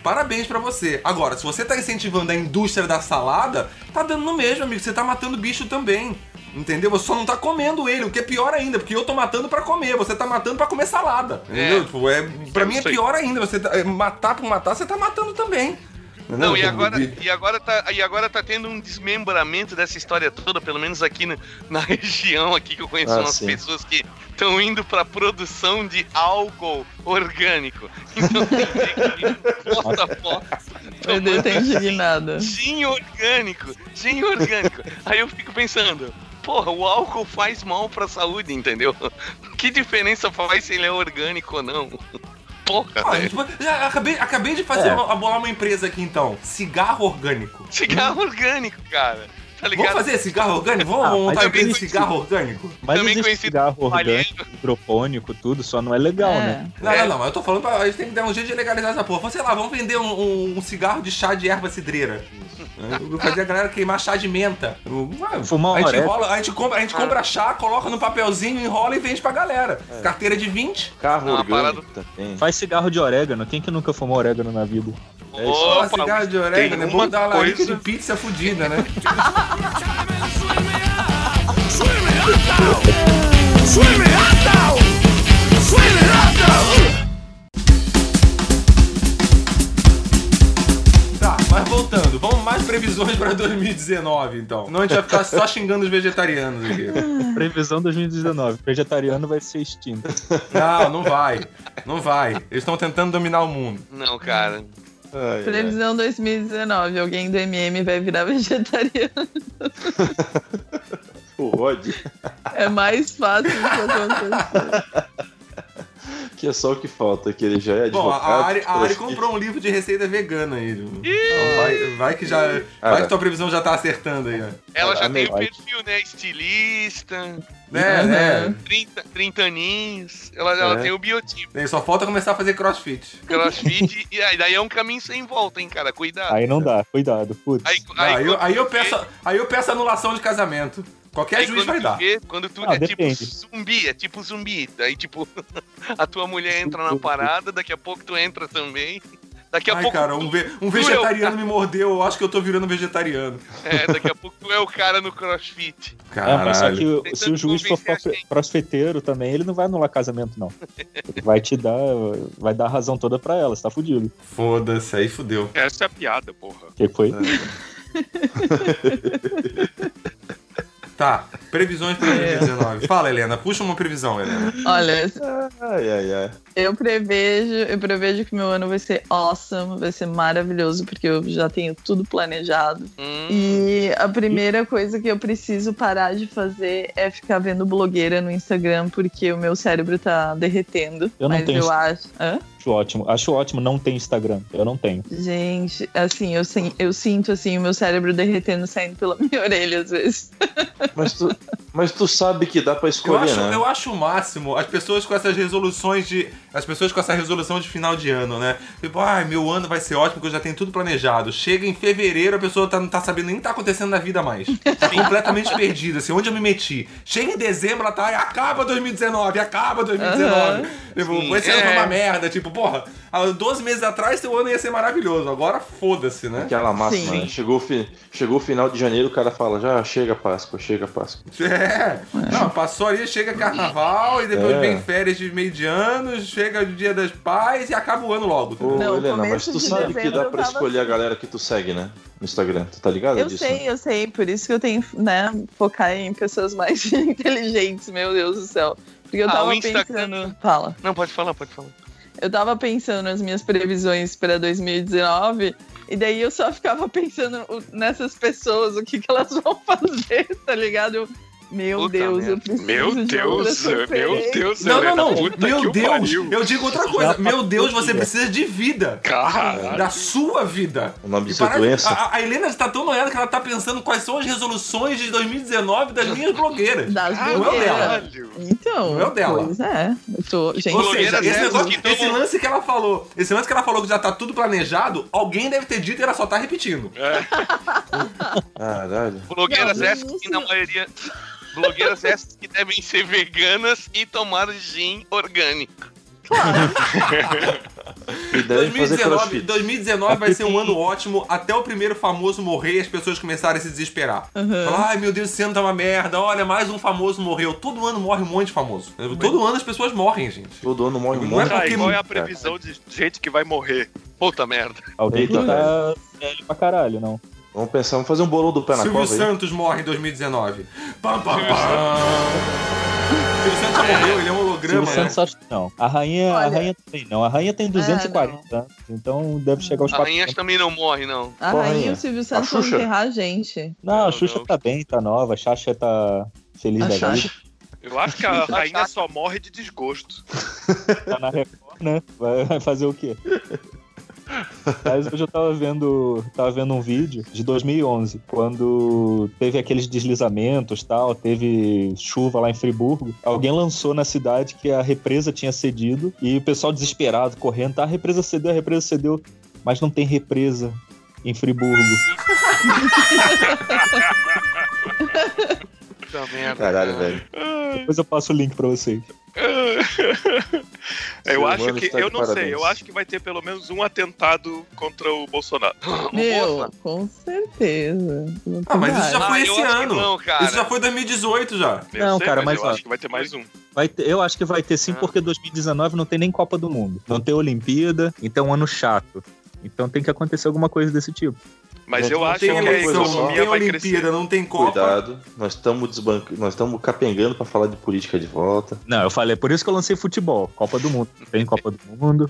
parabéns pra você. Agora, se você tá incentivando a indústria da salada, tá dando no mesmo, amigo. Você tá matando bicho também. Entendeu? Você só não tá comendo ele, o que é pior ainda, porque eu tô matando pra comer, você tá matando pra comer salada. Entendeu? É. Tipo, é, pra mim é pior ainda. Você tá- é, matar por matar, você tá matando também. Entendeu? Não, e agora, de- e, agora tá, e agora tá tendo um desmembramento dessa história toda, pelo menos aqui na, na região aqui que eu conheço Ah, umas sim. pessoas que estão indo pra produção de álcool orgânico. Então tem gente que posta foto O ED tá indignado. gin orgânico, gin orgânico. Aí eu fico pensando, porra, o álcool faz mal pra saúde, entendeu? Que diferença faz se ele é orgânico ou não? Porra, Ah, velho. tipo, acabei, acabei de fazer É. uma, abolar uma empresa aqui então. Cigarro orgânico. Cigarro orgânico, cara. Tá ligado? Vamos fazer cigarro orgânico? Vamos Ah, montar também- cigarro orgânico? Mas Também existe conhecido cigarro orgânico, hidropônico, tudo, só não é legal, É. né? Não, É. não, não, mas eu tô falando pra. A gente tem que dar um jeito de legalizar essa porra. Sei lá, vamos vender um, um- um cigarro de chá de erva cidreira. Eu Fazer a galera queimar chá de menta. Ué, Fumar a gente, enrola, a gente compra, a gente compra chá, coloca no papelzinho, enrola e vende pra galera. É. Carteira de 20. Carro Não, a orgânico também. Faz cigarro de orégano. Quem que nunca fumou orégano na vida? Pô, Opa, cigarro de orégano, é tem bom uma dar uma larica coisa- de pizza fudida, né? Tá, mas voltando, vamos mais previsões pra 2019, então. Senão a gente vai ficar só xingando os vegetarianos aqui. Previsão 2019. Vegetariano vai ser extinto. Não, não vai. Não vai. Eles estão tentando dominar o mundo. Não, cara. Ai, ai. Previsão 2019. Alguém do MM vai virar vegetariano. O Rod, É mais fácil de acontecer. que é só o que falta, que ele já é Bom, advogado. a Ari, a Ari comprou um livro de receita vegana aí. Então vai, vai que já. Vai que tua previsão já tá acertando aí, ó. Ela já tem o perfil, né? Estilista, Né, Uhum. né? 30, 30 aninhos. Ela, ela É. tem o biotipo. Aí Só falta começar a fazer crossfit. Crossfit. e aí daí é um caminho sem volta, hein, cara? Cuidado. Aí não dá, cuidado. Putz. Aí, Ah, Aí, eu, aí, eu peço, aí eu peço anulação de casamento. Qualquer aí juiz vai dar. vê, quando tu Ah, é depende. tipo zumbi, é tipo zumbi. Daí, tipo, a tua mulher entra na parada, daqui a pouco tu entra também. Daqui a Ai, pouco. cara, um, ve- um é vegetariano me mordeu, eu acho que eu tô virando vegetariano. É, daqui a pouco tu é o cara no crossfit. É, mas só Caralho. que Tentando se o juiz for crossfiteiro também, ele não vai anular casamento, não. Ele vai te dar, vai dar a razão toda pra ela, você tá fudido. Foda-se, aí fudeu. Essa é a piada, porra. O que que foi? Tá, previsões pra 2019. Fala, Helena, puxa uma previsão, Helena. Olha, Ai, ai, ai. eu prevejo, eu prevejo que meu ano vai ser awesome, vai ser maravilhoso, porque eu já tenho tudo planejado. Hum, E a primeira coisa que eu preciso parar de fazer é ficar vendo blogueira no Instagram, porque o meu cérebro tá derretendo. Eu não mas tenho eu acho. Hã? Acho ótimo. Acho ótimo não ter Instagram. Eu não tenho. Gente, assim, eu, eu sinto assim o meu cérebro derretendo saindo pela minha orelha às vezes. Mas tu, mas tu sabe que dá pra Eu escolher, acho, né? eu acho o máximo as pessoas com essas resoluções de. As pessoas com essa resolução de final de ano, né? Tipo, ai, meu ano vai ser ótimo porque eu já tenho tudo planejado. Chega em fevereiro, a pessoa tá, não tá sabendo nem o que tá acontecendo na vida mais. Tá completamente perdida, assim, onde eu me meti. Chega em dezembro, ela tá, acaba 2019, acaba 2019. Aham. Tipo, Sim, esse ano foi é. uma merda. Tipo, porra, há 12 meses atrás teu ano ia ser maravilhoso. Agora foda-se, né? Aquela máxima, né? Chegou, fi- chegou o final de janeiro, o cara fala, já chega Páscoa, chega Páscoa. É. Não, passou ali, chega carnaval e depois É. vem férias de meio de ano, chega o dia das pais e acaba o ano logo. Ô, entendeu? Não, Helena, mas tu de sabe que dá pra escolher a assim. galera que tu segue, né? No Instagram. Tu tá ligado Eu disso? sei, eu sei, por isso que eu tenho, né, focar em pessoas mais inteligentes, meu Deus do céu. Porque eu Ah, tava Instagram- pensando. Fala. Não, pode falar, pode falar. Eu tava pensando nas minhas previsões para 2019. E daí eu só ficava pensando nessas pessoas, o que, que elas vão fazer, tá ligado? Eu, meu Puta Deus, eu merda. preciso Meu de Deus, meu. Deus, Não, não, Helena, não. puta Meu Deus, pariu. eu digo outra coisa. Já Meu Deus, você dia. precisa de vida. Caralho. Da sua vida. O nome disso é parece- doença. A, a Helena está tão noiada que ela tá pensando quais são as resoluções de 2019 das minhas blogueiras. Das Não é blogueiras. dela. Caralho. Então, Não é o dela. pois é. Eu tô, gente, Ou seja, esse, negócio- que esse lance que ela falou, esse lance que ela falou que já tá tudo planejado, alguém deve ter dito e ela só tá repetindo. Caralho. Blogueiras Não, essas que na maioria. Blogueiras essas que devem ser veganas e tomar gin orgânico. E fazer 2019, crossfit. 2019 vai ser um ano ótimo até o primeiro famoso morrer e as pessoas começarem a se desesperar. Falar, ai meu Deus, esse ano tá uma merda, olha, mais um famoso morreu. Todo ano morre um monte de famoso. Todo ano as pessoas morrem, gente. Todo ano morre um Não é monte. Porque- qual é a previsão de gente que vai morrer? Puta merda. Alguém tá velho pra caralho, não. Vamos pensar, vamos fazer um bolão do pé na Silvio cova aí. Santos morre em 2019. Pam, pam, pam. Silvio Santos já morreu, ele é um holograma, Silvio né? Santos acho que não. A rainha, a rainha também não. A rainha tem 240 anos, então deve chegar aos A 400. rainha também não morre, não. a Qual rainha e o Silvio Santos vão enterrar a gente. Não, Não, a Xuxa não. tá bem, tá nova. A Xaxa tá feliz A da Xaxa. vida. Eu acho que a rainha só morre de desgosto. Tá na Record, né? Vai vai fazer o quê? Mas hoje eu tava vendo, tava vendo um vídeo de 2011, quando teve aqueles deslizamentos tal, teve chuva lá em Friburgo. Alguém lançou na cidade que a represa tinha cedido e o pessoal desesperado, correndo, tá, a represa cedeu, a represa cedeu, mas não tem represa em Friburgo. Caralho, velho. Depois eu passo o link pra vocês. Eu acho que. Eu não parabéns. sei, eu acho que vai ter pelo menos um atentado contra o Bolsonaro. Meu, com certeza. Ah, mas isso já Ah, foi eu esse ano. não, cara. Isso já foi 2018 já. Eu Não, sei, cara, mas mas eu ó, acho que vai ter mais um. Vai ter- eu acho que vai ter sim, Ah. porque 2019 não tem nem Copa do Mundo. Não tem Olimpíada, então é um ano chato. Então tem que acontecer alguma coisa desse tipo. Mas eu não acho que a não economia tem vai Olimpíada, crescer. não tem Copa. Cuidado, nós estamos desbanc... nós estamos capengando pra falar de política de volta. Não, eu falei, por isso que eu lancei futebol. Copa do Mundo. Tem Copa do Mundo.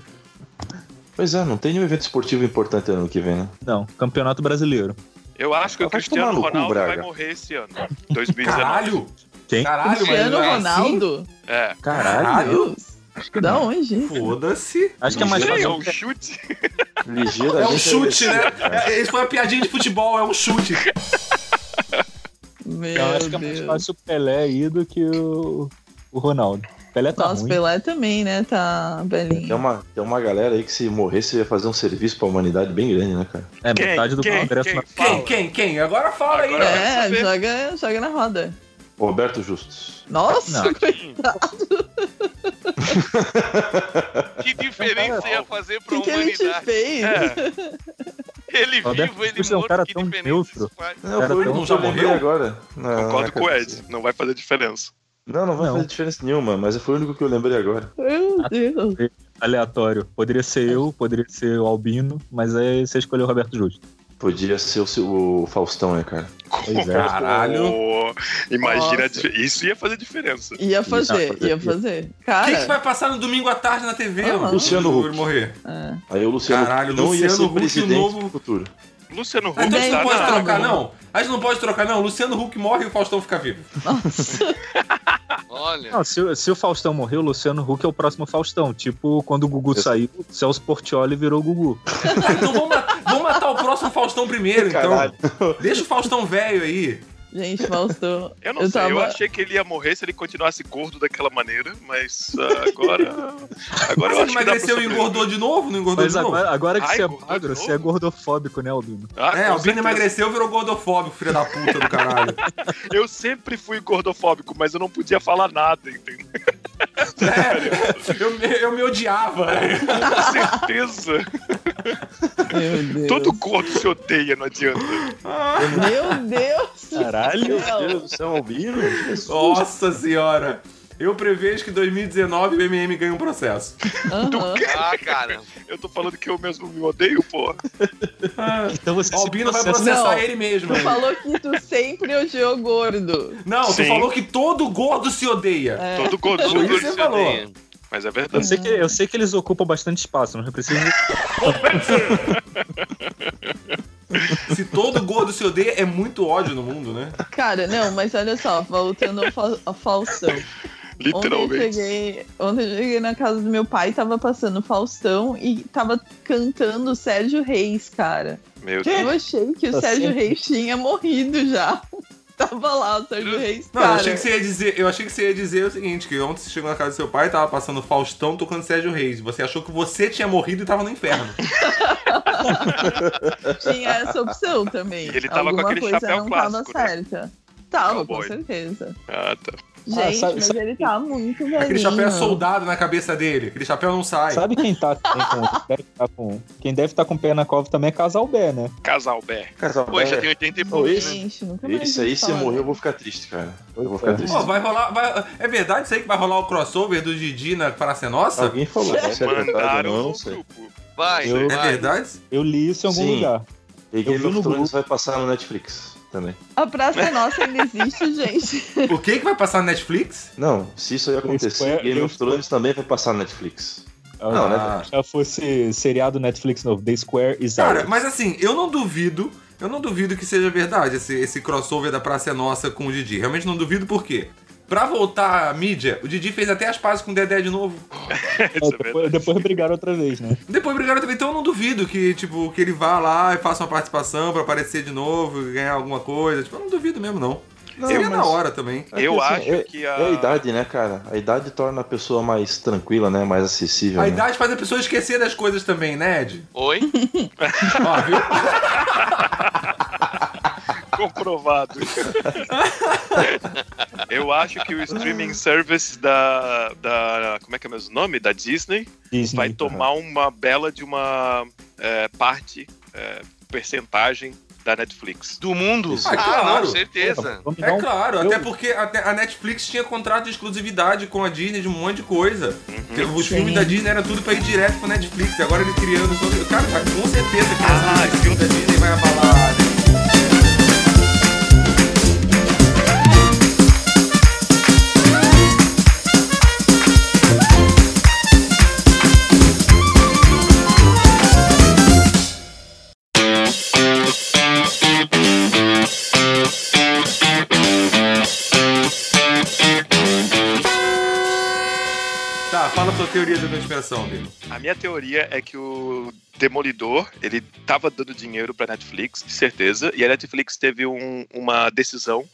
Pois é, não tem nenhum evento esportivo importante ano que vem, né? Não, Campeonato Brasileiro. Eu acho que o Vai Cristiano no cu, Ronaldo vai morrer esse ano. 2019. Caralho! Quem? Caralho, Cristiano é assim? Ronaldo? É. Caralho! Deus. Da onde? Foda-se. Acho que é mais Sim, é fácil. um chute. Ligeiramente. É um chute, né? É, Isso foi uma piadinha de futebol, é um chute. Meu Eu acho que é mais fácil o Pelé aí do que o, o Ronaldo. Pelé tá Nossa, ruim. Pelé também, né? Tá Tem velhinho. uma, tem uma galera aí que se morresse ia fazer um serviço pra humanidade bem grande, né, cara? É, Quem? metade do Quem? Congresso Quem? na Quem, Fala. quem, quem? Agora fala aí. Agora eu quero É, joga, joga na roda. Roberto Justus. Nossa, Não. coitado. Que diferença ia fazer pra que, que humanidade? fez? É. Ele vivo, ele Justus é um morto, cara que tão diferença neutro. isso faz? Não, o único já morreu? agora. na- Concordo na com o. Ed. Não vai fazer diferença. Não, não vai Não. fazer diferença nenhuma, mas foi o único que eu lembrei agora. Meu Deus. Aleatório. Poderia ser eu, poderia ser o Albino, mas aí você escolheu o Roberto Justo. Podia ser o, seu- o Faustão, né, cara? Pois é. Caralho. Imagina, Nossa. isso ia fazer diferença. Ia fazer, ia fazer. O que, Cara, que vai passar no domingo à tarde na TV, mano? Luciano Huck. morrer. é. Aí o Luciano Caralho, não ia Luciano ser Huck, presidente novo- no futuro. Luciano Huck A gente não Bem, pode tá trocar, não. A gente não pode trocar, não. Luciano Huck morre e o Faustão fica vivo. nossa. Olha, Não, se, o- se o Faustão morreu, o Luciano Huck é o próximo Faustão. Tipo, quando o Gugu Eu- saiu, Celso Portioli virou Gugu. então vamos, ma- vamos matar o próximo Faustão primeiro, então. Caralho. Deixa o Faustão velho aí. Gente, Faustão. Eu não sei, tava... eu achei que ele ia morrer se ele continuasse gordo daquela maneira, mas ah, agora. Agora Mas eu ele acho que emagreceu e engordou de novo? Não engordou Mas de novo? agora, agora que Ai, você é magro, você é gordofóbico, né, Albino? Ah, É, com o Bino certeza. emagreceu e virou gordofóbico, filho da puta do caralho. Eu sempre fui gordofóbico, mas eu não podia falar nada, entendeu? É, eu, me- eu me odiava. Com certeza. Meu Deus. Todo gordo se odeia, não adianta. Meu Deus. Caralho. do Meu. Deus do céu, Albino. Nossa senhora. Eu prevejo que 2019 o MM ganha um processo. Aham. ah, cara. Eu tô falando que eu mesmo me odeio, pô. Então você Albino vai processa- processar Não. ele mesmo. Tu hein? falou que tu sempre odiou gordo. Não, tu Sim. falou que todo gordo se odeia. É. Todo gordo se isso odeia. você falou. Mas é Eu verdade. sei, que, eu sei que eles ocupam bastante espaço, não precisa. Se todo gordo se odeia, é muito ódio no mundo, né? Cara, não, mas olha só, voltando ao, Fa- ao Faustão. Ontem eu, Literalmente. cheguei, ontem eu cheguei na casa do meu pai, tava passando Faustão e tava cantando Sérgio Reis, cara. Meu Deus. Eu achei que o Tá Sérgio sempre. Reis tinha morrido já. Tava lá o Sérgio Reis, Não, cara. eu achei, que você ia dizer, eu achei que você ia dizer o seguinte, que ontem você chegou na casa do seu pai, tava passando Faustão tocando Sérgio Reis. Você achou que você tinha morrido e tava no inferno. Tinha essa opção também. Ele tava com Alguma aquele coisa chapéu não clássico, tava né? certa. Tava, Cowboy. com certeza. Ah, tá. Gente, sabe- mas sabe- ele tá muito velhinho. Aquele chapéu é soldado na cabeça dele. Aquele chapéu não sai. Sabe quem tá também com. Tá com quem deve estar com o pé na cova também é Casal Bé, né? Casal Bé. Casal, Pô, já é, tem 80 e esse- né? Esse aí, se morrer, eu vou ficar triste, cara. Eu vou É. ficar triste. Pô, vai rolar. vai- É verdade isso aí que vai rolar o crossover do Didi na Praça é Nossa? Alguém falou, né? se é verdade não, não no sei. grupo. Vai, Eu- É vai. verdade? Eu li isso em algum Sim. lugar. E Eu Game vi of no Thrones grupo. vai passar no Netflix também. A Praça Nossa ainda existe, gente. O que que vai passar no Netflix? Não, se isso aí acontecer, Game of Thrones também vai passar no Netflix. Ah, Não, né? Já fosse seriado Netflix novo, The Square is Cara, Out. mas assim, eu não duvido, eu não duvido que seja verdade esse, esse crossover da Praça é Nossa com o Didi. Realmente não duvido por quê? Pra voltar à mídia, o Didi fez até as pazes com o Dedé de novo. É, depois, depois brigaram outra vez, né? Depois brigaram também, então eu não duvido que, tipo, que ele vá lá e faça uma participação pra aparecer de novo e ganhar alguma coisa. Tipo, eu não duvido mesmo, não. Não, mas- na hora também. É Eu assim, acho é- que a- É a idade, né, cara? A idade torna a pessoa mais tranquila, né? Mais acessível. A né? idade faz a pessoa esquecer das coisas também, né, Ed? Oi? Ó, viu? Comprovado. Eu acho que o streaming service da, da. Como é que é mesmo o nome? Da Disney Disney. vai tomar uma bela de uma é, parte, é, percentagem da Netflix. Do mundo? Ah, Ah, claro. não, certeza. É claro, até porque a Netflix tinha contrato de exclusividade com a Disney de um monte de coisa. Os Sim. filmes da Disney era tudo pra ir direto pro Netflix. Agora ele criando. Cara, com certeza que Ah, esse filme da Disney vai abalar. Sua teoria da conspiração, Bino? A minha teoria é que o Demolidor, ele tava dando dinheiro pra Netflix, de certeza, e a Netflix teve um- uma decisão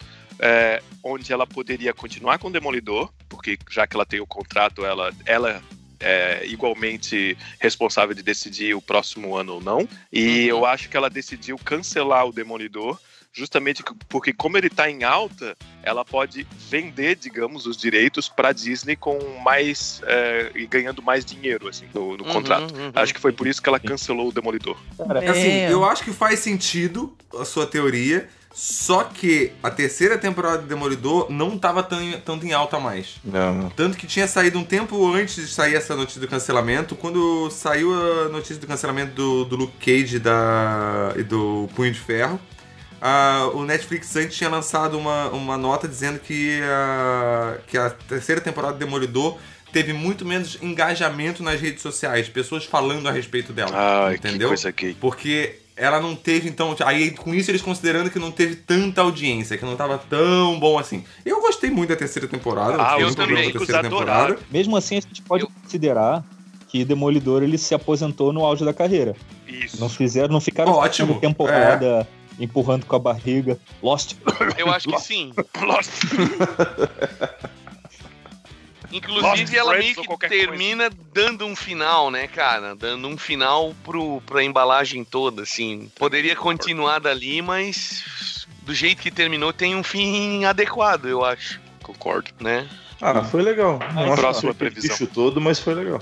é, onde ela poderia continuar com o Demolidor, porque já que ela tem o contrato, ela, ela é igualmente responsável de decidir o próximo ano ou não. E eu acho que ela decidiu cancelar o Demolidor, justamente porque como ele tá em alta, ela pode vender, digamos, os direitos pra Disney com mais é, e ganhando mais dinheiro assim no, no Uhum, contrato. uhum. Acho que foi por isso que ela cancelou o Demolidor. Cara, Assim, É. eu acho que faz sentido a sua teoria, só que a terceira temporada de Demolidor não tava tão, tanto em alta mais. Não. Tanto que tinha saído um tempo antes de sair essa notícia do cancelamento, quando saiu a notícia do cancelamento do, do Luke Cage e, da, e do Punho de Ferro. Ah, o Netflix antes tinha lançado uma, uma nota dizendo que a, que a terceira temporada do Demolidor teve muito menos engajamento nas redes sociais, pessoas falando a respeito dela. Ai, entendeu? que coisa gay. Porque ela não teve, então. Aí com isso eles considerando que não teve tanta audiência, que não tava tão bom assim. Eu gostei muito da terceira temporada. Ah, eu também. com a terceira temporada. mesmo assim, a gente pode considerar que Demolidor ele se aposentou no auge da carreira. Isso. Não fizeram, não ficaram Ótimo, fazendo temporada empurrando com a barriga. Lost. Eu acho que sim. Lost. Inclusive, Lost ela meio que termina dando um final, né, cara? Dando um final pro, pra embalagem toda, assim. Poderia continuar dali, mas do jeito que terminou tem um fim adequado, eu acho, Concordo. né? Ah, foi legal. Não acho próxima previsão. todo, mas foi legal.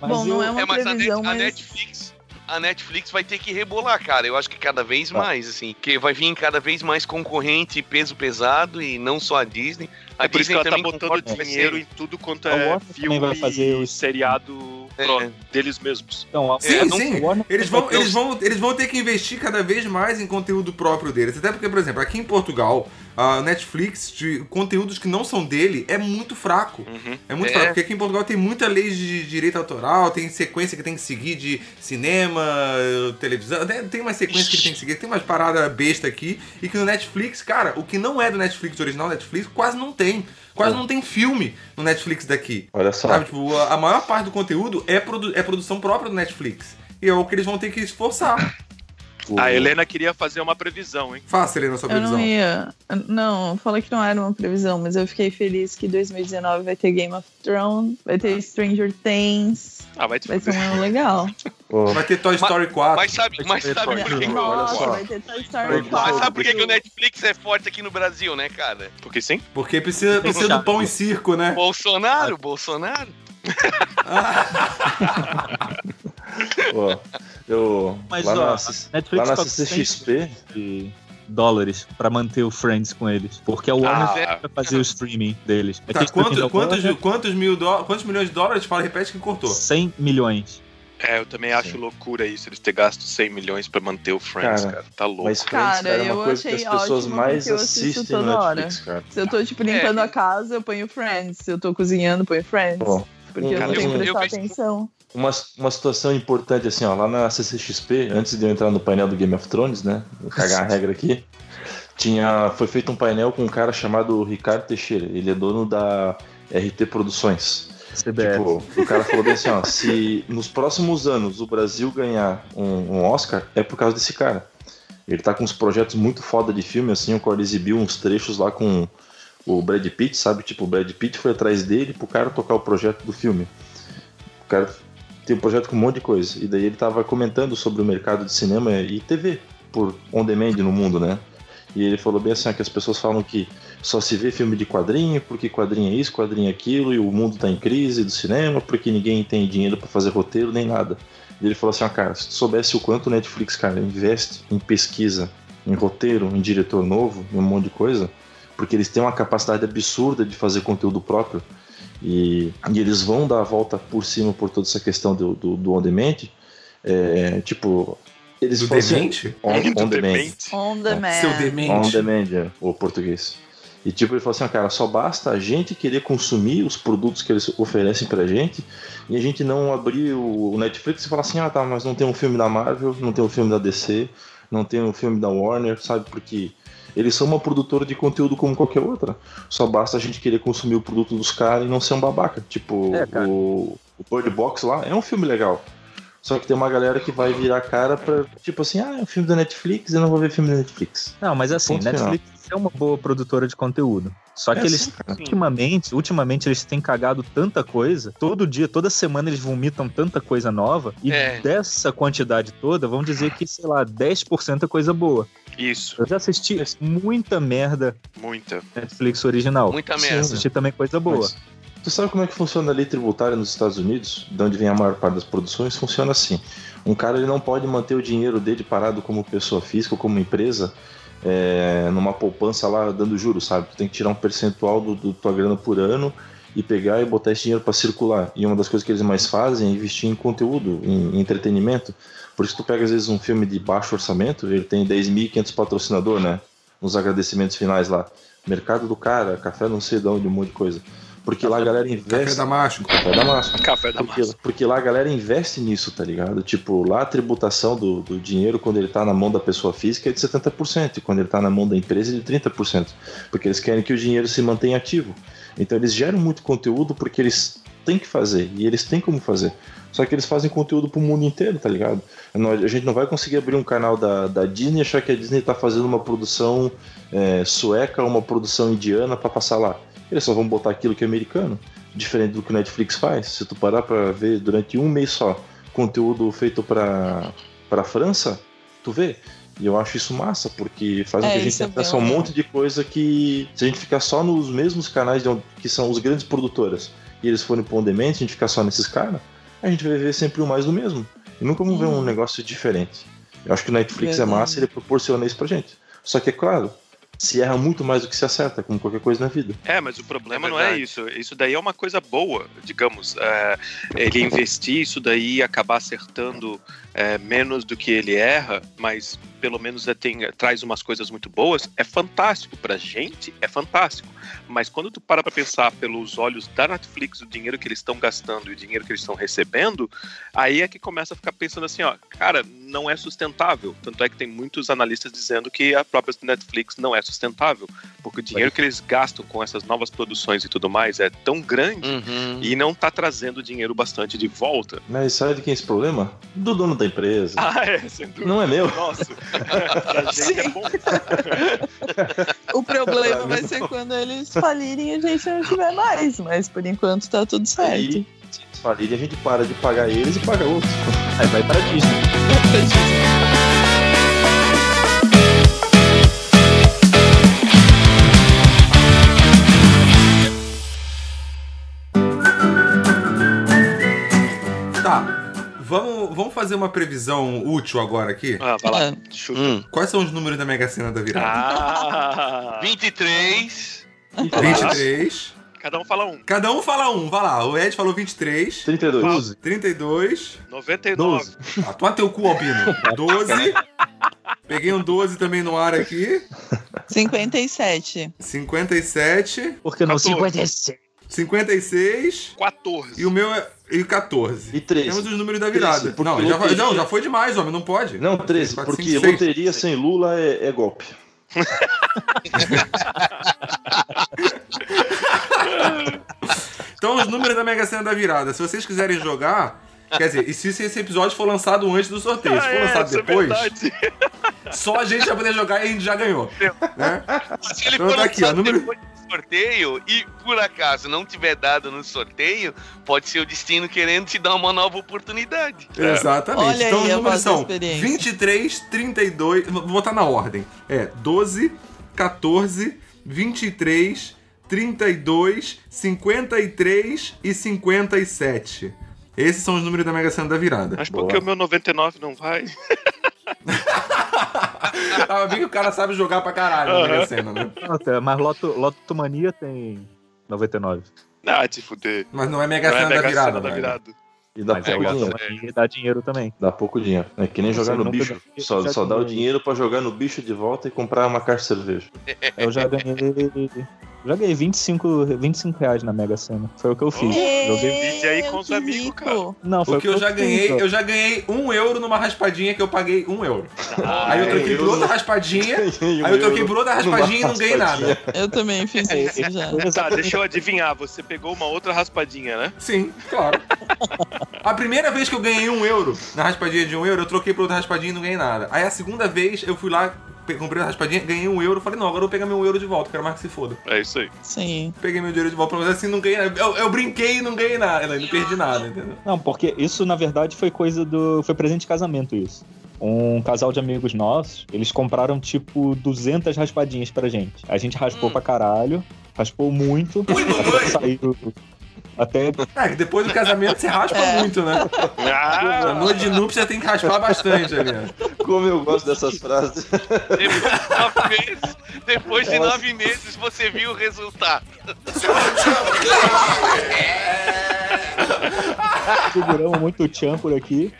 Mas Bom, não eu- é uma é, mas a, Net- previsão, a mas... Netflix... A Netflix vai ter que rebolar, cara. Eu acho que cada vez Tá. mais, assim. Que vai vir cada vez mais concorrente peso pesado e não só a Disney. A É por isso que Disney ela tá também botando dinheiro em tudo quanto é também vai filme fazer e seriado É. pro- deles mesmos. Então, a- Sim, é, não- sim. Eles vai vão, eles, vão, eles vão ter que investir cada vez mais em conteúdo próprio deles. Até porque, por exemplo, aqui em Portugal, a Netflix, de conteúdos que não são dele, é muito fraco. Uhum. É muito É. fraco, porque aqui em Portugal tem muita lei de direito autoral, tem sequência que tem que seguir de cinema, televisão, tem umas sequências que tem que seguir, tem umas paradas besta aqui, e que no Netflix, cara, o que não é do Netflix original Netflix, quase não tem. Quase não tem filme no Netflix daqui. Olha só. Sabe, tipo, a a maior parte do conteúdo é, produ é produção própria do Netflix. E é o que eles vão ter que esforçar. O- A Helena queria fazer uma previsão, hein? Faça, Helena, sua Eu não previsão. ia. Não, falei que não era uma previsão, mas eu fiquei feliz que 2019 vai ter Game of Thrones, vai ter Stranger Things, Ah, vai te vai ser um ano legal. Ô, Vai ter Toy Story 4. Mas sabe, mas sabe por que, Olha Nossa, só. vai ter Toy Story Mas 4. Mas sabe por que, que o Netflix é forte aqui no Brasil, né, cara? Porque sim? Porque precisa, precisa do pão e circo, né? Bolsonaro, Bolsonaro. ó, eu. Mas, lá, ó, na, Netflix lá na CCXP, de dólares pra manter o Friends com eles. Porque a Warner Ah, vai fazer o streaming deles. Vai Tá, quanto, quantos, Warner, quantos, mil dó- quantos milhões de dólares? Fala, repete que cortou. 100 milhões. É, eu também acho loucura isso, eles ter gasto 100 milhões pra manter o Friends, Cara, cara. Tá louco. mas Friends, Cara, cara, é eu uma coisa que as pessoas mais eu assistem toda Netflix, cara. Se eu tô, tipo, limpando É. a casa, eu ponho Friends. Se eu tô cozinhando, eu ponho Friends. Bom, porque eu cara, não tenho eu- que eu prestar vejo- atenção. Uma, uma situação importante, assim, ó, lá na CCXP, antes de eu entrar no painel do Game of Thrones, né? Vou cagar a regra aqui. Tinha, foi feito um painel com um cara chamado Ricardo Teixeira. Ele é dono da RT Produções. CBF. Tipo, o cara falou bem assim, ó, se nos próximos anos o Brasil ganhar um, um Oscar, é por causa desse cara. Ele tá com uns projetos muito foda de filme, assim, o qual ele exibiu uns trechos lá com o Brad Pitt, sabe? Tipo, o Brad Pitt foi atrás dele pro cara tocar o projeto do filme. O cara tem um projeto com um monte de coisa. E daí ele tava comentando sobre o mercado de cinema e TV, por on demand no mundo, né? E ele falou bem assim, ó, que as pessoas falam que só se vê filme de quadrinho, porque quadrinho é isso, quadrinho é aquilo, e o mundo tá em crise do cinema, porque ninguém tem dinheiro para fazer roteiro nem nada. E ele falou assim, ó, cara, se tu soubesse o quanto o Netflix, cara, investe em pesquisa, em roteiro, em diretor novo, em um monte de coisa, porque eles têm uma capacidade absurda de fazer conteúdo próprio, e, e eles vão dar a volta por cima por toda essa questão do, do, do on-demand, é, tipo... Eles Do falam assim, on, on demand. Demente. On demand. Seu On demand, é, o português. E tipo, ele falou assim, ó, cara, só basta a gente querer consumir os produtos que eles oferecem pra gente e a gente não abrir o o Netflix e falar assim, ah tá, mas não tem um filme da Marvel, não tem um filme da DC, não tem um filme da Warner, sabe? Porque eles são uma produtora de conteúdo como qualquer outra. Só basta a gente querer consumir o produto dos caras e não ser um babaca. Tipo, É, o, O Bird Box lá é um filme legal. Só que tem uma galera que vai virar cara pra, tipo assim, ah, é um filme da Netflix, eu não vou ver filme da Netflix. Não, mas assim, Ponto Netflix é uma boa produtora de conteúdo. Só que É, eles, sim, cara. ultimamente, ultimamente, eles têm cagado tanta coisa. Todo dia, toda semana eles vomitam tanta coisa nova. E É. dessa quantidade toda, vamos dizer que, sei lá, 10% é coisa boa. Isso, Eu já assisti muita merda muita. Netflix original. Muita Sim, merda. Assisti também coisa boa. Mas tu sabe como é que funciona a lei tributária nos Estados Unidos, de onde vem a maior parte das produções? Funciona assim. Um cara ele não pode manter o dinheiro dele parado como pessoa física ou como empresa é, numa poupança lá dando juros, sabe? Tu tem que tirar um percentual do, do tua grana por ano e pegar e botar esse dinheiro para circular. E uma das coisas que eles mais fazem é investir em conteúdo, em, em entretenimento. Por isso tu pega às vezes um filme de baixo orçamento, ele tem 10.500 patrocinador, né? Nos agradecimentos finais lá. Mercado do cara, café não sei de onde, um monte de coisa. Porque lá a galera Café investe. Damasco. Café da massa. Café da Porque, porque lá a galera investe nisso, tá ligado? Tipo, lá a tributação do, do dinheiro, quando ele tá na mão da pessoa física, é de 70%, e quando ele tá na mão da empresa, é de 30%. Porque eles querem que o dinheiro se mantenha ativo. Então eles geram muito conteúdo porque eles têm que fazer, e eles têm como fazer. Só que eles fazem conteúdo pro mundo inteiro, tá ligado? A gente não vai conseguir abrir um canal da, da Disney e achar que a Disney tá fazendo uma produção é, sueca ou uma produção indiana pra passar lá. Eles só vão botar aquilo que é americano diferente do que o Netflix faz. Se tu parar pra ver durante um mês só conteúdo feito pra, pra França, tu vê. E eu acho isso massa, porque faz com É, que a gente é tenha a um monte de coisa que, se a gente ficar só nos mesmos canais de onde- que são os grandes produtoras e eles forem pro on demand, a gente ficar só nesses caras, a gente vai ver sempre o mais do mesmo. E nunca vamos ver um Hum. negócio diferente. Eu acho que o Netflix é Verdade. massa e ele proporciona isso pra gente. Só que é claro, se erra muito mais do que se acerta, como qualquer coisa na vida. É, mas o problema É não é isso. Isso daí é uma coisa boa, digamos. é, ele investir isso daí e acabar acertando é, menos do que ele erra, mas pelo menos é, tem, traz umas coisas muito boas, é fantástico. Pra gente, é fantástico. Mas quando tu para pra pensar pelos olhos da Netflix, o dinheiro que eles estão gastando e o dinheiro que eles estão recebendo, aí é que começa a ficar pensando assim, ó, cara, não é sustentável. Tanto é que tem muitos analistas dizendo que a própria Netflix não é sustentável, porque o dinheiro que eles gastam com essas novas produções e tudo mais é tão grande Uhum. e não tá trazendo dinheiro bastante de volta. Mas sabe de quem é esse problema? Do dono da empresa. Ah, é, sem dúvida. Não é meu. Nossa, pra gente é bom. O problema vai ser quando eles falirem e a gente não tiver mais, mas por enquanto tá tudo certo. Aí, se eles falirem, a gente para de pagar eles e paga outros. Aí vai pra Disney. Fazer uma previsão útil agora aqui? Ah, vai lá. Chuta. Hum. Quais são os números da Mega Sena da virada? Ah, 23. 23. cada um fala um. Cada um fala um, vai lá. O Ed falou 23. 32. 12. 32. 99. 12. Ah, toma teu cu, Albino. 12. Peguei um 12 também no ar aqui. 57. 57. Por que não 14. 56? 56. 14. E o meu é. E 14. E 13. Temos os números da virada. 13, porque não, já, loteria- não, já foi demais, homem. Não pode. Não, 13, Quatro, porque cinco, seis. loteria sem Lula é, é golpe. Então, os números da Mega Sena da virada. Se vocês quiserem jogar. Quer dizer, e se esse episódio for lançado antes do sorteio? Se Ah, for é, lançado é depois, verdade. só a gente vai poder jogar e a gente já ganhou. Né? Se ele Então for tá aqui, ó, lançado número- depois do sorteio e por acaso não tiver dado no sorteio, pode ser o destino querendo te dar uma nova oportunidade. Exatamente. Olha então aí os a números são experiência. 23, 32. Vou botar na ordem. É 12, 14, 23, 32, 53 e 57. Esses são os números da Mega Sena da virada. Mas por que o meu 99 não vai? Ah, vi que o cara sabe jogar pra caralho na Mega Sena, né? Nossa, mas Loto, Loto Mania tem 99. Ah, te fuder. Mas não é Mega é Sena da Mega virada. Sena da virada. E dá Mas é pouco Loto dinheiro. Dá dinheiro também. Dá pouco dinheiro. É que nem Você jogar no bicho. dá- Só, só dá o dinheiro pra jogar no bicho de volta e comprar uma caixa de cerveja. Eu já ganhei Já ganhei 25, 25 reais na Mega Sena. Foi o que eu fiz. Joguei... Vídeo aí com os amigos, cara. Não, foi O que eu já fiz, ganhei, ó. eu já ganhei um euro numa raspadinha que eu paguei um euro. Ah, Aí eu é, troquei por outra raspadinha, um aí eu troquei por outra raspadinha e não ganhei raspadinha. nada. Eu também fiz É, isso já. Tá, deixa eu adivinhar. Você pegou uma outra raspadinha, né? Sim, claro. A primeira vez que eu ganhei um euro na raspadinha de um euro, eu troquei por outra raspadinha e não ganhei nada. Aí a segunda vez eu fui lá, comprei a raspadinha, ganhei um euro, falei, não, agora eu vou pegar meu euro de volta, quero mais que se foda. É isso aí. Sim. Peguei meu dinheiro de volta, mas assim não ganhei nada. Eu, eu brinquei e não ganhei nada, não perdi nada, entendeu? Não, porque isso na verdade foi coisa do. Foi presente de casamento isso. Um casal de amigos nossos, eles compraram tipo 200 raspadinhas pra gente. A gente raspou pra caralho, raspou muito, saiu. Até. É, que depois do casamento você raspa muito, né? Na Ah, noite de núpcia tem que raspar bastante ali. Como eu gosto dessas frases. depois de nove meses, depois de nove meses você viu o resultado. seguramos muito o tchan por aqui.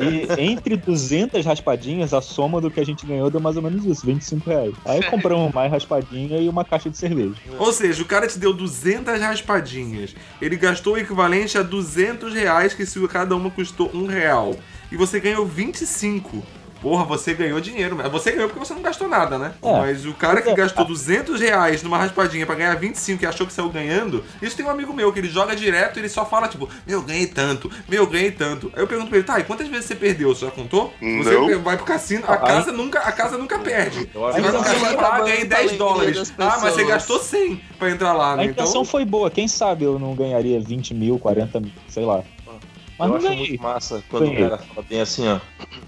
E entre 200 raspadinhas, a soma do que a gente ganhou deu mais ou menos isso, 25 reais. Aí compramos mais raspadinha e uma caixa de cerveja. Ou seja, o cara te deu 200 raspadinhas. Ele gastou o equivalente a 200 reais, que se cada uma custou um real. E você ganhou 25. Porra, você ganhou dinheiro. Mas Você ganhou porque você não gastou nada, né? É. Mas o cara que gastou 200 reais numa raspadinha pra ganhar 25 e achou que saiu ganhando, isso tem um amigo meu que ele joga direto e ele só fala, tipo, meu, ganhei tanto, meu, ganhei tanto. Aí eu pergunto pra ele, tá, e quantas vezes você perdeu? Você já contou? Você Não. vai pro cassino, a casa nunca, a casa nunca perde. Eu Você vai pro que cassino e fala, ah, ganhei 10 Alegria dólares. Ah, mas você gastou 100 pra entrar lá, né? A intenção foi boa, quem sabe eu não ganharia 20 mil, 40 mil, sei lá. Mas eu acho ganhei. muito massa quando Ganhei. o cara fala bem assim, ó.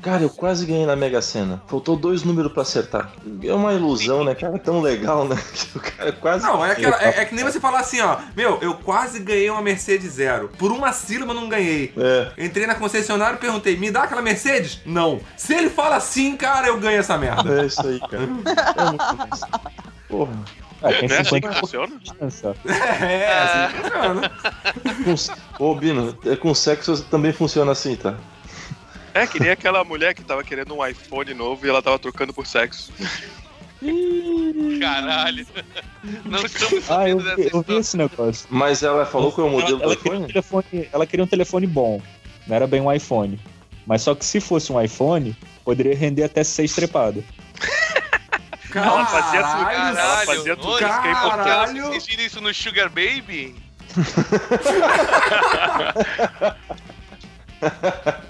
Cara, eu quase ganhei na Mega Sena. Faltou dois números pra acertar. É uma ilusão, né, cara? É tão legal, né? Que o cara quase. Não, é, aquela- é- é que nem você falar assim, ó. Meu, eu quase ganhei uma Mercedes zero. Por uma sílaba não ganhei. É. Entrei na concessionária e perguntei, me dá aquela Mercedes? Não. Se ele fala assim, cara, eu ganho essa merda. É isso aí, cara. É muito massa. Porra. Ah, tem Não é assim que 50 funciona? É, assim funciona. Com... Ô, Bino, é, com sexo também funciona assim, tá? É, que nem aquela mulher que tava querendo um iPhone novo e ela tava trocando por sexo. Caralho. Não estamos Ah, eu, vi- eu vi esse negócio. Mas ela falou qual é o modelo ela, do ela queria um iPhone? telefone, ela queria um telefone bom. Não era bem um iPhone. Mas só que se fosse um iPhone, poderia render até seis trepadas. Ela fazia tudo, Caralho, ela fazia tudo isso que é caralho. importante. Caralho. Vocês assistiram isso no Sugar Baby?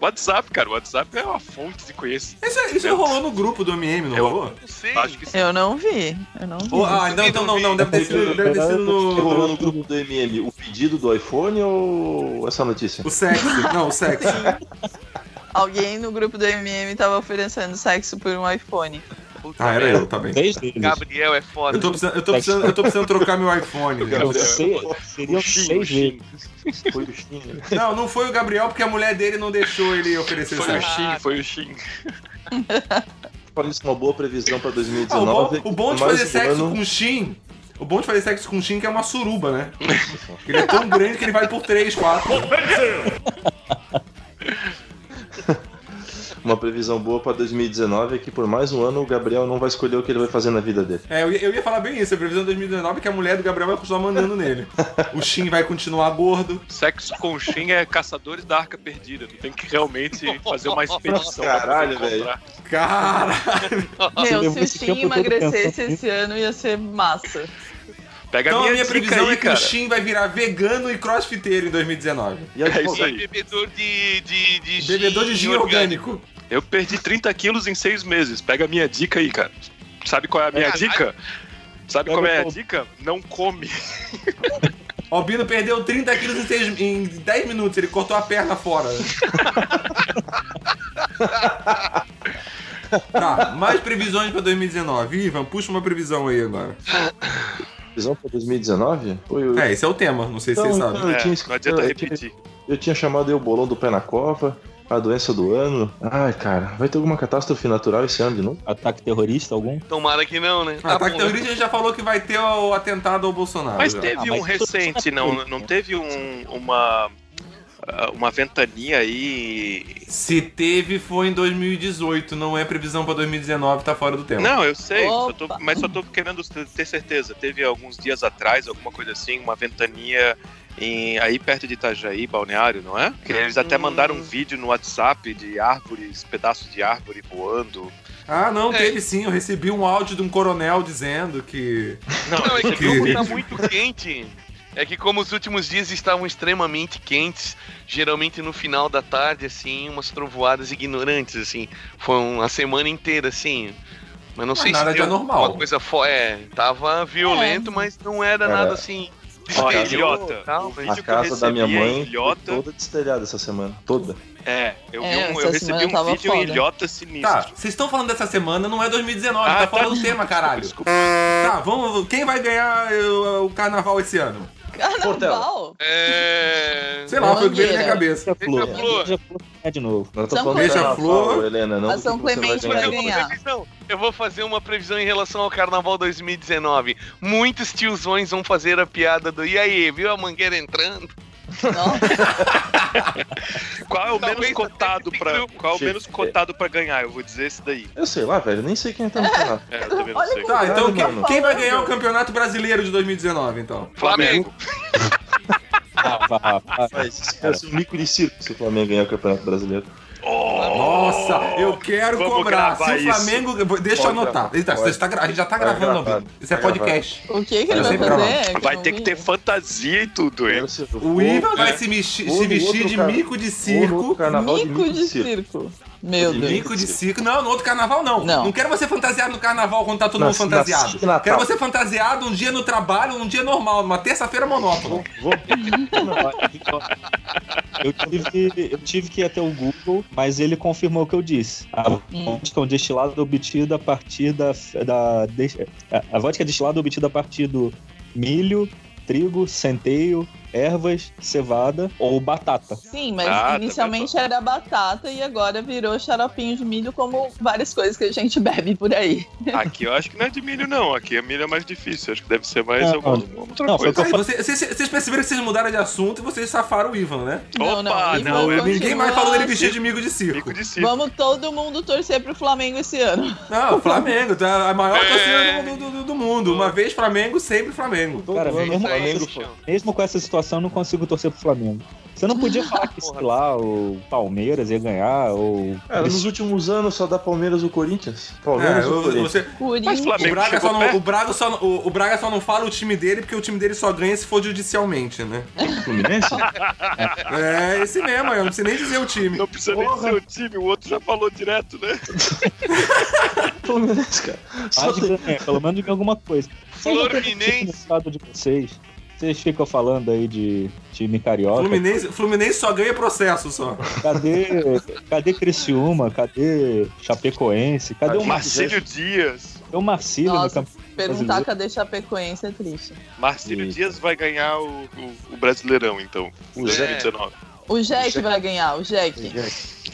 WhatsApp, cara. WhatsApp é uma fonte de conhecimento. Isso, isso rolou no grupo do MM, não Eu- rolou? Não sei. Acho que sim. Eu não vi. Eu não vi. Ou- ah, não, então não, não. Deve ter sido, deve ter sido Que rolou no... no grupo do MM? O pedido do iPhone ou essa notícia? O sexo. Não, o sexo. Alguém no grupo do MM tava oferecendo sexo por um iPhone. Puta Ah, era eu, tá bem. Gabriel é foda. Eu tô precisando, eu tô precisando, eu tô precisando trocar meu iPhone. Eu Gabriel. sei, seriam O Shin, seis o vezes. Foi o Shin. né? Não, não foi o Gabriel, porque a mulher dele não deixou ele oferecer Foi o. Shin, foi o Shin. Isso, uma boa previsão pra Ah, o, 2019. bom, o bom de fazer sexo ano- com Shin. O bom de fazer sexo com Shin é que é uma suruba, né? Ele é tão grande que ele vai por 3, 4. Uma previsão boa pra 2019 é que por mais um ano o Gabriel não vai escolher o que ele vai fazer na vida dele. É, eu ia, eu ia falar bem isso. A previsão de 2019 é que a mulher do Gabriel vai continuar mandando nele. O Shin vai continuar gordo. Sexo com Shin é caçadores da arca perdida. Tu tem que realmente fazer uma expedição. pra Caralho, velho. Caralho. Meu, se o esse Shin emagrecesse esse ano ia ser massa. Pega Então a a minha, minha previsão aí, é que cara. o Shin vai virar vegano e crossfiteiro em 2019. E É isso aí. Bebedor de, de, de Bebedor de gin orgânico. Eu perdi 30 quilos em seis meses. Pega a minha dica aí, cara. Sabe qual é a minha Caralho. dica? Sabe Pega qual é a dica? Não come. Ó, O Bino perdeu 30 quilos em, seis- em 10 minutos. Ele cortou a perna fora. tá, mais previsões pra 2019. Ivan, puxa uma previsão aí agora. previsão pra 2019? Foi o... É, esse é o tema. Não sei se Então, vocês então, sabem. eu tinha É, escrito- não adianta eu tinha- repetir. Eu tinha chamado aí o bolão do pé na cova, a doença do ano. Ai, cara, vai ter alguma catástrofe natural esse ano de novo? Ataque terrorista algum? Tomara que não, né? Ah, Ataque bom, terrorista a gente já falou que vai ter o atentado ao Bolsonaro. Mas já. teve Ah, um mas- recente, não, não teve um, uma uma ventania aí. Se teve, foi em 2018, não é previsão pra 2019, tá fora do tempo. Não, eu sei, só tô- mas só tô querendo ter certeza. Teve alguns dias atrás, alguma coisa assim, uma ventania em, aí perto de Itajaí, Balneário, não é? Que eles até mandaram um vídeo no WhatsApp de árvores, pedaços de árvore voando. Ah, não, É. teve sim. Eu recebi um áudio de um coronel dizendo que. Não, é que Que- como tá muito quente. É que como os últimos dias estavam extremamente quentes, geralmente no final da tarde, assim, umas trovoadas ignorantes, assim. Foi uma semana inteira, assim. Mas não Mas sei nada se de anormal. uma coisa fo- É, tava violento, É. mas não era É. nada assim. Olha, desespero, Ilhota, o A casa da minha em mãe Ilhota- toda destelhada essa semana. Toda. É, eu, vi É, um- eu recebi um vídeo em foda. Ilhota sinistro. Tá, vocês estão falando dessa semana, não é 2019, Ah, tá fora tá. do tema, caralho. Desculpa. Tá, vamos. Quem vai ganhar o, o carnaval esse ano? Carnaval? É. Sei lá, foi o que veio na minha cabeça. Beija-flor. Beija-flor. É de novo. Não tô São falando Beija-flor. Helena, não. A São Clemente vai eu vou ganhar. Eu vou fazer uma previsão em relação ao Carnaval 2019. Muitos tiozões vão fazer a piada do e aí, viu a mangueira entrando? Nossa, Qual é o Talvez menos cotado fique- qual é o menos cotado pra ganhar? Eu vou dizer esse daí. Eu sei lá, velho. Nem sei quem tá no canal. É, eu também não Olha sei. que- Tá, então quem, mano. quem vai ganhar o campeonato brasileiro de 2019, então? Flamengo. Ah. Mas isso vai ser um mico de circo se o Flamengo ganhar o Campeonato Brasileiro. Nossa, eu quero cobrar. Se o Flamengo. Deixa eu Pode anotar. gravar. Eita, Pode. você tá gra- a gente já tá Tá gravando, gravado. Albino. Isso é Tá podcast. o que que ele Eu vai fazer? eu Vai não ter que ter fantasia e tudo, hein? O vou- Ivan vai É. se, mexi- Vou se vestir de cara- mico de vou circo. Mico de circo. Meu De Deus. Mico de circo. Não, no outro carnaval não. Não. quero você fantasiado no carnaval quando tá todo Na- mundo fantasiado. Quero você fantasiado um dia no trabalho, um dia normal, numa terça-feira monótona. Vou, Eu tive, eu tive que ir até o Google, mas ele confirmou o que eu disse. A vodka é um destilado obtido a partir da. da a- vodka é destilado obtido a partir do milho, trigo, centeio, ervas, cevada ou batata. Sim, mas Ah, tá inicialmente era batata e agora virou xaropinho de milho, como várias coisas que a gente bebe por aí. Aqui eu acho que não é de milho, não. Aqui a milho é mais difícil. Acho que deve ser mais Não, alguma outra não, coisa. o que eu Aí, você- Vocês vocês perceberam que vocês mudaram de assunto e vocês safaram o Ivan, né? Não, não, Opa, Ivan não, continua Ninguém mais falou dele assim. vestir de mico de circo. Mico de circo. Vamos todo mundo torcer pro Flamengo esse ano. Não, Flamengo, tá a maior É. torcida do, do- do mundo. Uma vez Flamengo, sempre Flamengo. todo Cara, mesmo, Flamengo mesmo com essa situação, eu não consigo torcer pro Flamengo. Você não podia falar que, sei lá, o Palmeiras ia ganhar, ou. Cara, nos últimos anos só dá Palmeiras ou Corinthians. É, Palmeiras ou o- Corinthians. você, Mas Corinthians. o, Braga só não, o, Braga só, não- o, o Braga só não fala o time dele porque o time dele só ganha se for judicialmente, né? Fluminense? É esse mesmo, eu não preciso nem dizer o time. Não precisa nem Porra. ser o time, o outro já falou direto, né? Fluminense, cara. Só tem- ganha, pelo menos de alguma coisa. Fluminense. vocês. Vocês ficam falando aí de time carioca. Fluminense, Fluminense só ganha processo só. Cadê, cadê Criciúma? Cadê Chapecoense? Cadê o Marcílio, Marcílio Dias. o Marcílio no Nossa, campeonato perguntar brasileiro? cadê Chapecoense é triste. Marcílio. Dias vai ganhar o, o, o Brasileirão, então. O É. 2019. O Jack Jack- vai ganhar, o Jack. Já,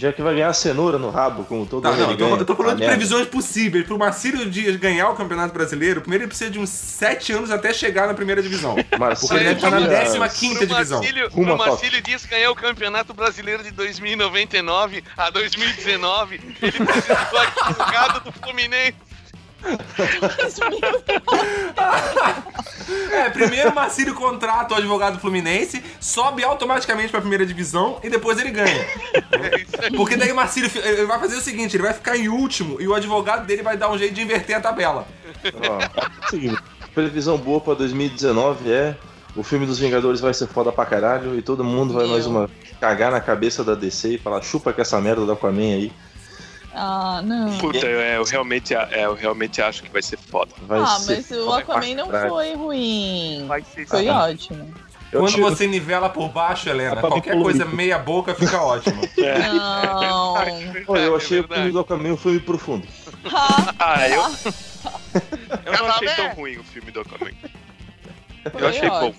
já que vai ganhar a cenoura no rabo, como todo Tá, ano não, tô, ganha. eu tô falando Ah, de merda. previsões possíveis. Pro Marcílio Dias ganhar o Campeonato Brasileiro, primeiro ele precisa de uns 7 anos até chegar na primeira divisão. Porque Marcelo ele deve estar na Dias- 15 Pro divisão. Marcílio, pro. Marcílio Dias ganhar o Campeonato Brasileiro de 2099 a 2019, ele precisa do advogado do Fluminense. É, primeiro o Marcílio contrata o advogado Fluminense, sobe automaticamente pra primeira divisão e depois ele ganha. Porque daí o Marcílio ele vai fazer o seguinte: ele vai ficar em último e o advogado dele vai dar um jeito de inverter a tabela. Ó, Sim, previsão boa pra 2019 é. O filme dos Vingadores vai ser foda pra caralho e todo mundo vai mais uma cagar na cabeça da DC e falar chupa com essa merda do Aquaman aí. Ah, não. Puta, eu, eu realmente, é, eu realmente acho que vai ser foda. Vai ah, ser mas o Aquaman não foi ruim. Vai ser Foi Ah, ótimo. Eu Quando tiro- você nivela por baixo, Helena, Aquaman qualquer coisa meia boca fica ótimo. Não. Pô, eu É achei o filme do Aquaman um filme profundo. Ah, eu, eu não achei tão ruim o filme do Aquaman. Foi achei bom.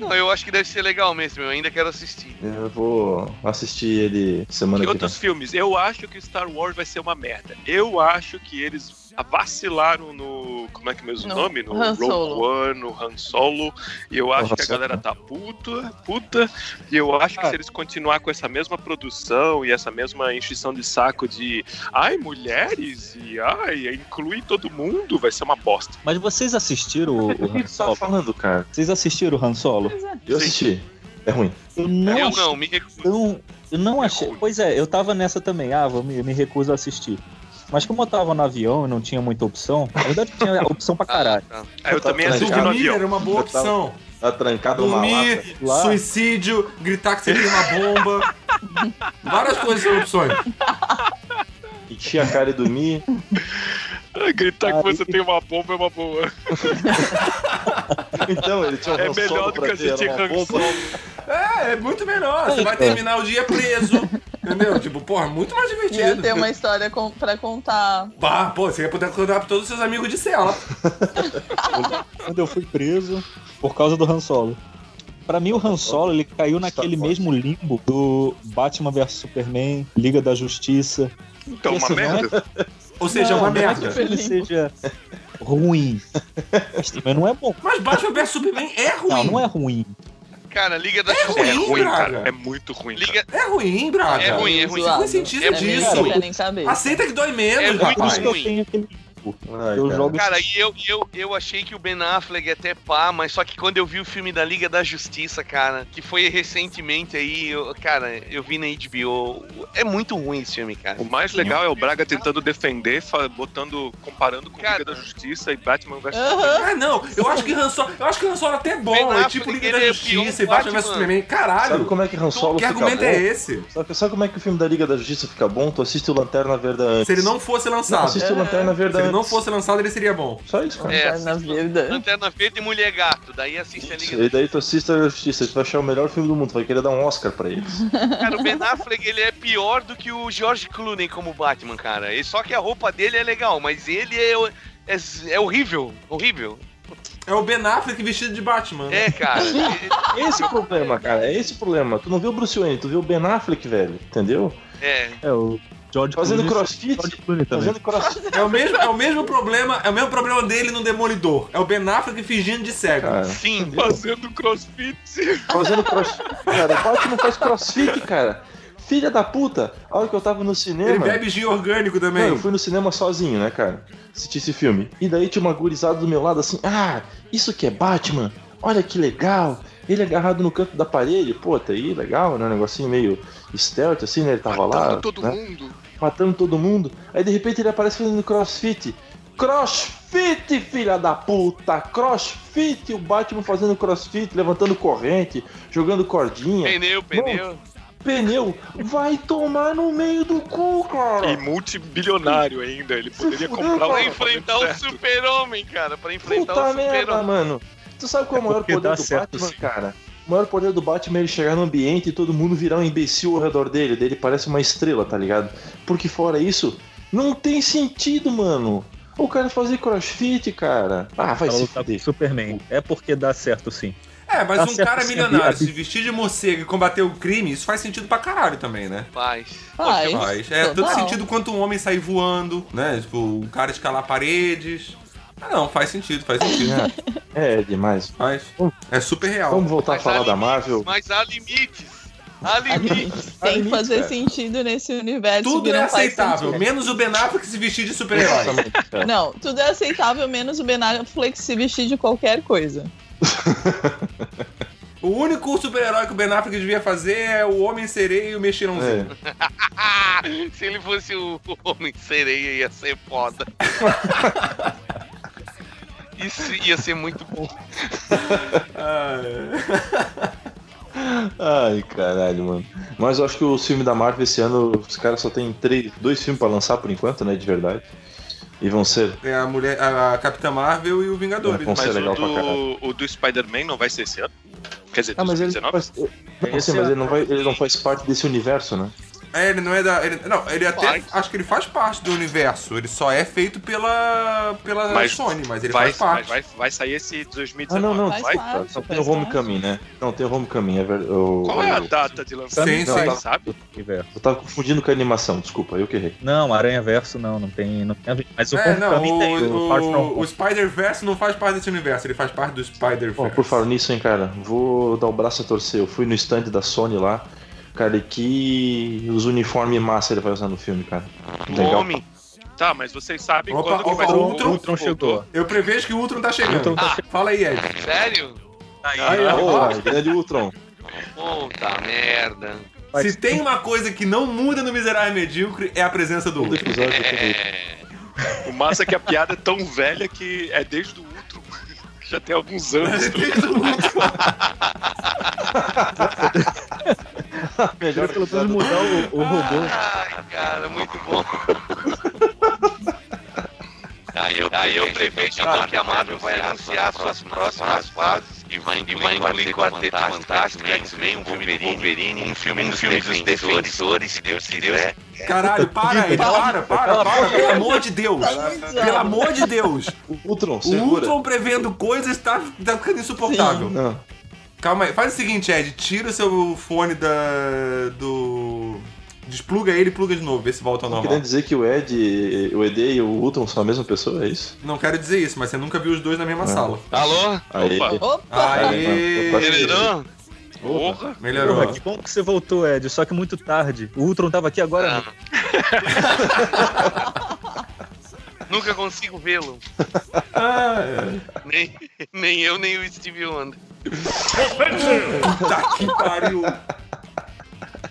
Não, eu acho que deve ser legal mesmo, eu ainda quero assistir. Eu vou assistir ele semana que vem. outros filmes, eu acho que Star Wars vai ser uma merda. Eu acho que eles vacilaram no. Como é que é mesmo o No nome? No Han Rogue Solo. One, no Han Solo. E eu acho Han que a galera tá puta, puta. E eu acho que Ah. se eles continuar com essa mesma produção e essa mesma enchição de saco de ai, mulheres, e ai, inclui todo mundo, vai ser uma bosta. Mas vocês assistiram o, O que Han tu tá falando, cara? Vocês assistiram o Han Solo? Eu assisti. É ruim. Eu não eu não, me recuso. tão. Eu não achei. Pois é, eu tava nessa também. Ah, vou me, me recuso a assistir. Mas como eu tava no avião e não tinha muita opção, na verdade tinha opção pra caralho. Ah, tá. eu Tá também assisti no Dormir avião. era uma boa Eu tava- opção. Tá trancado. Dormir, Lá. suicídio, gritar que você tem uma bomba. Várias coisas são opções. Encher a cara e dormir. Gritar que você tem uma bomba é uma boa. Então, ele tinha um É melhor do que assistir era uma Han bomba. Solo. É, é muito melhor. Você vai terminar o dia preso. Entendeu? Tipo, porra, muito mais Ia divertido. ter uma história com, pra contar. Bah, pô, você ia poder contar pra todos os seus amigos de cela. Quando eu fui preso por causa do Han Solo. Pra mim, o Han Solo ele caiu naquele Forte. mesmo limbo do Batman vs Superman, Liga da Justiça. Então, uma não é- merda. Ou seja, é uma Não, não é merda. que ele seja ruim. Mas também não é bom. Mas Batman vs Superman é ruim. Não, não é ruim. Cara, Liga da É Justiça. É ruim, ruim, Braga. cara. É muito ruim. Liga... É ruim, Braga. É ruim, é ruim. Você conscientiza É disso. Ruim. Aceita que dói É menos, muito Por rapaz. ruim. Ai, Eu cara. jogo Cara, e eu, eu, eu achei que o Ben Affleck até pá, mas só que quando eu vi o filme da Liga da Justiça, cara, que foi recentemente aí, eu- cara, eu vi na HBO, é muito ruim esse filme, cara. O mais legal é o Braga tentando defender, botando, comparando com Cara. Liga da Justiça e Batman vs Aham. Ah, não. Eu acho que Han Solo, eu acho que Han Solo até é bom. Ben É tipo Liga da é Justiça e Batman vs. Superman. Caralho. Sabe como é que Han Solo que fica argumento bom? é esse? Sabe, sabe como é que o filme da Liga da Justiça fica bom? Tu assiste o Lanterna Verde antes. Se ele não fosse Não, lançado. assiste o Lanterna Verde ele não fosse lançado, ele seria bom. Só isso, cara. É, na vida. Lanterna Verde e Mulher Gato, daí assiste a Liga E daí tu assiste a Justiça, tu vai achar o melhor filme do mundo, tu vai querer dar um Oscar pra eles. Cara, o Ben Affleck, ele é pior do que o George Clooney como Batman, cara. E só que a roupa dele é legal, mas ele é, é, é horrível, horrível. É o Ben Affleck vestido de Batman. né? É, cara. ele- Esse é o problema, cara, é esse o problema. Tu não vê o Bruce Wayne, tu vê o Ben Affleck, velho, entendeu? é. É, o George Fazendo Clooney- crossfit, George Clooney também. fazendo crossfit, É o mesmo, é o mesmo problema, é o mesmo problema dele no Demolidor. É o Ben Affleck fingindo de cego. cara. Sim, Fazendo crossfit. Fazendo crossfit, cara. O Batman faz crossfit, cara. Filha da puta, a hora que eu tava no Ele cinema. bebe gin orgânico também. Não, eu fui no cinema sozinho, né, cara? Assisti esse filme. E daí tinha uma gurizada do meu lado assim, ah, isso que é Batman, olha que legal. Ele agarrado no canto da parede, pô, tá aí, legal, né? Um negocinho meio stealth, assim, né? Ele tava lá. Matando todo né? mundo. matando todo mundo. Aí de repente ele aparece fazendo crossfit. Crossfit, filha da puta! Crossfit! O Batman fazendo crossfit, levantando corrente, jogando cordinha. pneu, pneu. Pneu, vai tomar no meio do cu, cara! E multibilionário ainda. Ele poderia fudeu, comprar cara. Pra um enfrentar o super-homem, cara. Pra enfrentar Puta o merda, super-homem. mano! Tu sabe qual é o maior poder dá do certo, Batman, sim. cara? O maior poder do Batman é ele chegar no ambiente e todo mundo virar um imbecil ao redor dele. Daí ele parece uma estrela, tá ligado? Porque fora isso, não tem sentido, mano. O cara fazer crossfit, cara. Ah, vai se o fuder. Superman. É porque dá certo sim. É, mas Tá um cara milionário se vestir de morcego e combater o crime, isso faz sentido pra caralho também, né? Faz. Faz. Faz. É tanto Total. sentido quanto um homem sair voando, né? Tipo, um cara escalar paredes. Ah, não, faz sentido, faz sentido. É, é demais. Faz. É super real. Vamos voltar a Mas falar há da Marvel. Mas há limites. Há limites. Tem que fazer cara. sentido nesse universo Tudo é aceitável, menos o Ben Affleck se vestir de super-herói. Cara. Não, tudo é aceitável, menos o Ben Affleck se vestir de qualquer coisa. O único super-herói que o Ben Affleck devia fazer é o Homem-Sereia e o Mexilhãozinho. É. Se ele fosse o Homem Sereia, ia ser foda. Isso ia ser muito bom. Ai, caralho, mano. Mas eu acho que o filme da Marvel esse ano, os caras só tem três, dois filmes pra lançar por enquanto, né? De verdade. E vão ser. é a mulher, a Capitã Marvel e o Vingadores. Vão ser Mas legal o pra caralho. do, o do Spider-Man não vai ser esse ano? Quer dizer, Ah, mas ele, 2019? faz, não, assim, mas ele, não vai, ele não faz parte desse universo, né? É, ele não é da. ele- não, ele até. Acho que ele faz parte do universo. Ele só é feito pela. pela Mas Sony, mas ele vai, faz parte. vai, vai, vai sair esse Ah, 2019. não, não. Faz vai? parte. Não, tem o Homecoming, né? Não, tem o Homecoming, é verdade. O- Qual é a data de lançamento? Sim, Não, sim. Sabe? Eu tava confundindo com a animação, desculpa, eu que errei. Não, Aranha Verso não, não tem. Não tem. Mas o É, não, Homecoming tem, o, o o, Spider-Verse não faz parte desse universo, ele faz parte do Spider-Verse. por falar nisso, hein, cara, vou dar o braço a torcer. Eu fui no stand da Sony lá, cara, e que os uniformes massa ele vai usar no filme, cara. Legal. Homem. Tá, mas vocês sabem Opa, quando que opa, vai o o Ultron- Ultron chegou. Eu prevejo que o Ultron tá chegando. Ultron tá Ah, Fala aí, Ed. Sério? Aí, Aí, ó. Ô, grande Ultron. Puta merda. Se tem uma coisa que não muda no Miserável Medíocre, é a presença do Ultron. tenho- O massa é que a piada é tão velha que é desde o Ultron. Já tem alguns anos. Melhor pelo menos mudar o, o robô. Ai, cara, muito bom. Aí eu, aí eu prevejo que a Marvel vai anunciar suas próximas fases e vai, engolir Quarteto Fantástico, X-Men, um Wolverine, um filme, um filme dos defensores, se Deus quiser. Caralho, para aí, para, para, para, pelo amor de Deus. Pelo amor de Deus. O Ultron, O. Ultron prevendo coisas tá, tá ficando insuportável. Calma aí, faz o seguinte, Ed, tira o seu fone da. do. Despluga ele e pluga de novo, vê se volta ao normal. Querendo dizer que o Ed, o ED e o Ultron são a mesma pessoa, é isso? Não quero dizer isso, mas você nunca viu os dois na mesma Não. sala. Alô? Aí. Opa. Opa! Aê! Melhorou? Porra. Melhorou. Porra, que bom que você voltou, Ed, só que muito tarde. O Ultron tava aqui agora. Ah. mesmo. Nunca consigo vê-lo. Ah, é. Nem, nem eu, nem o Steve Wonder. Puta que pariu.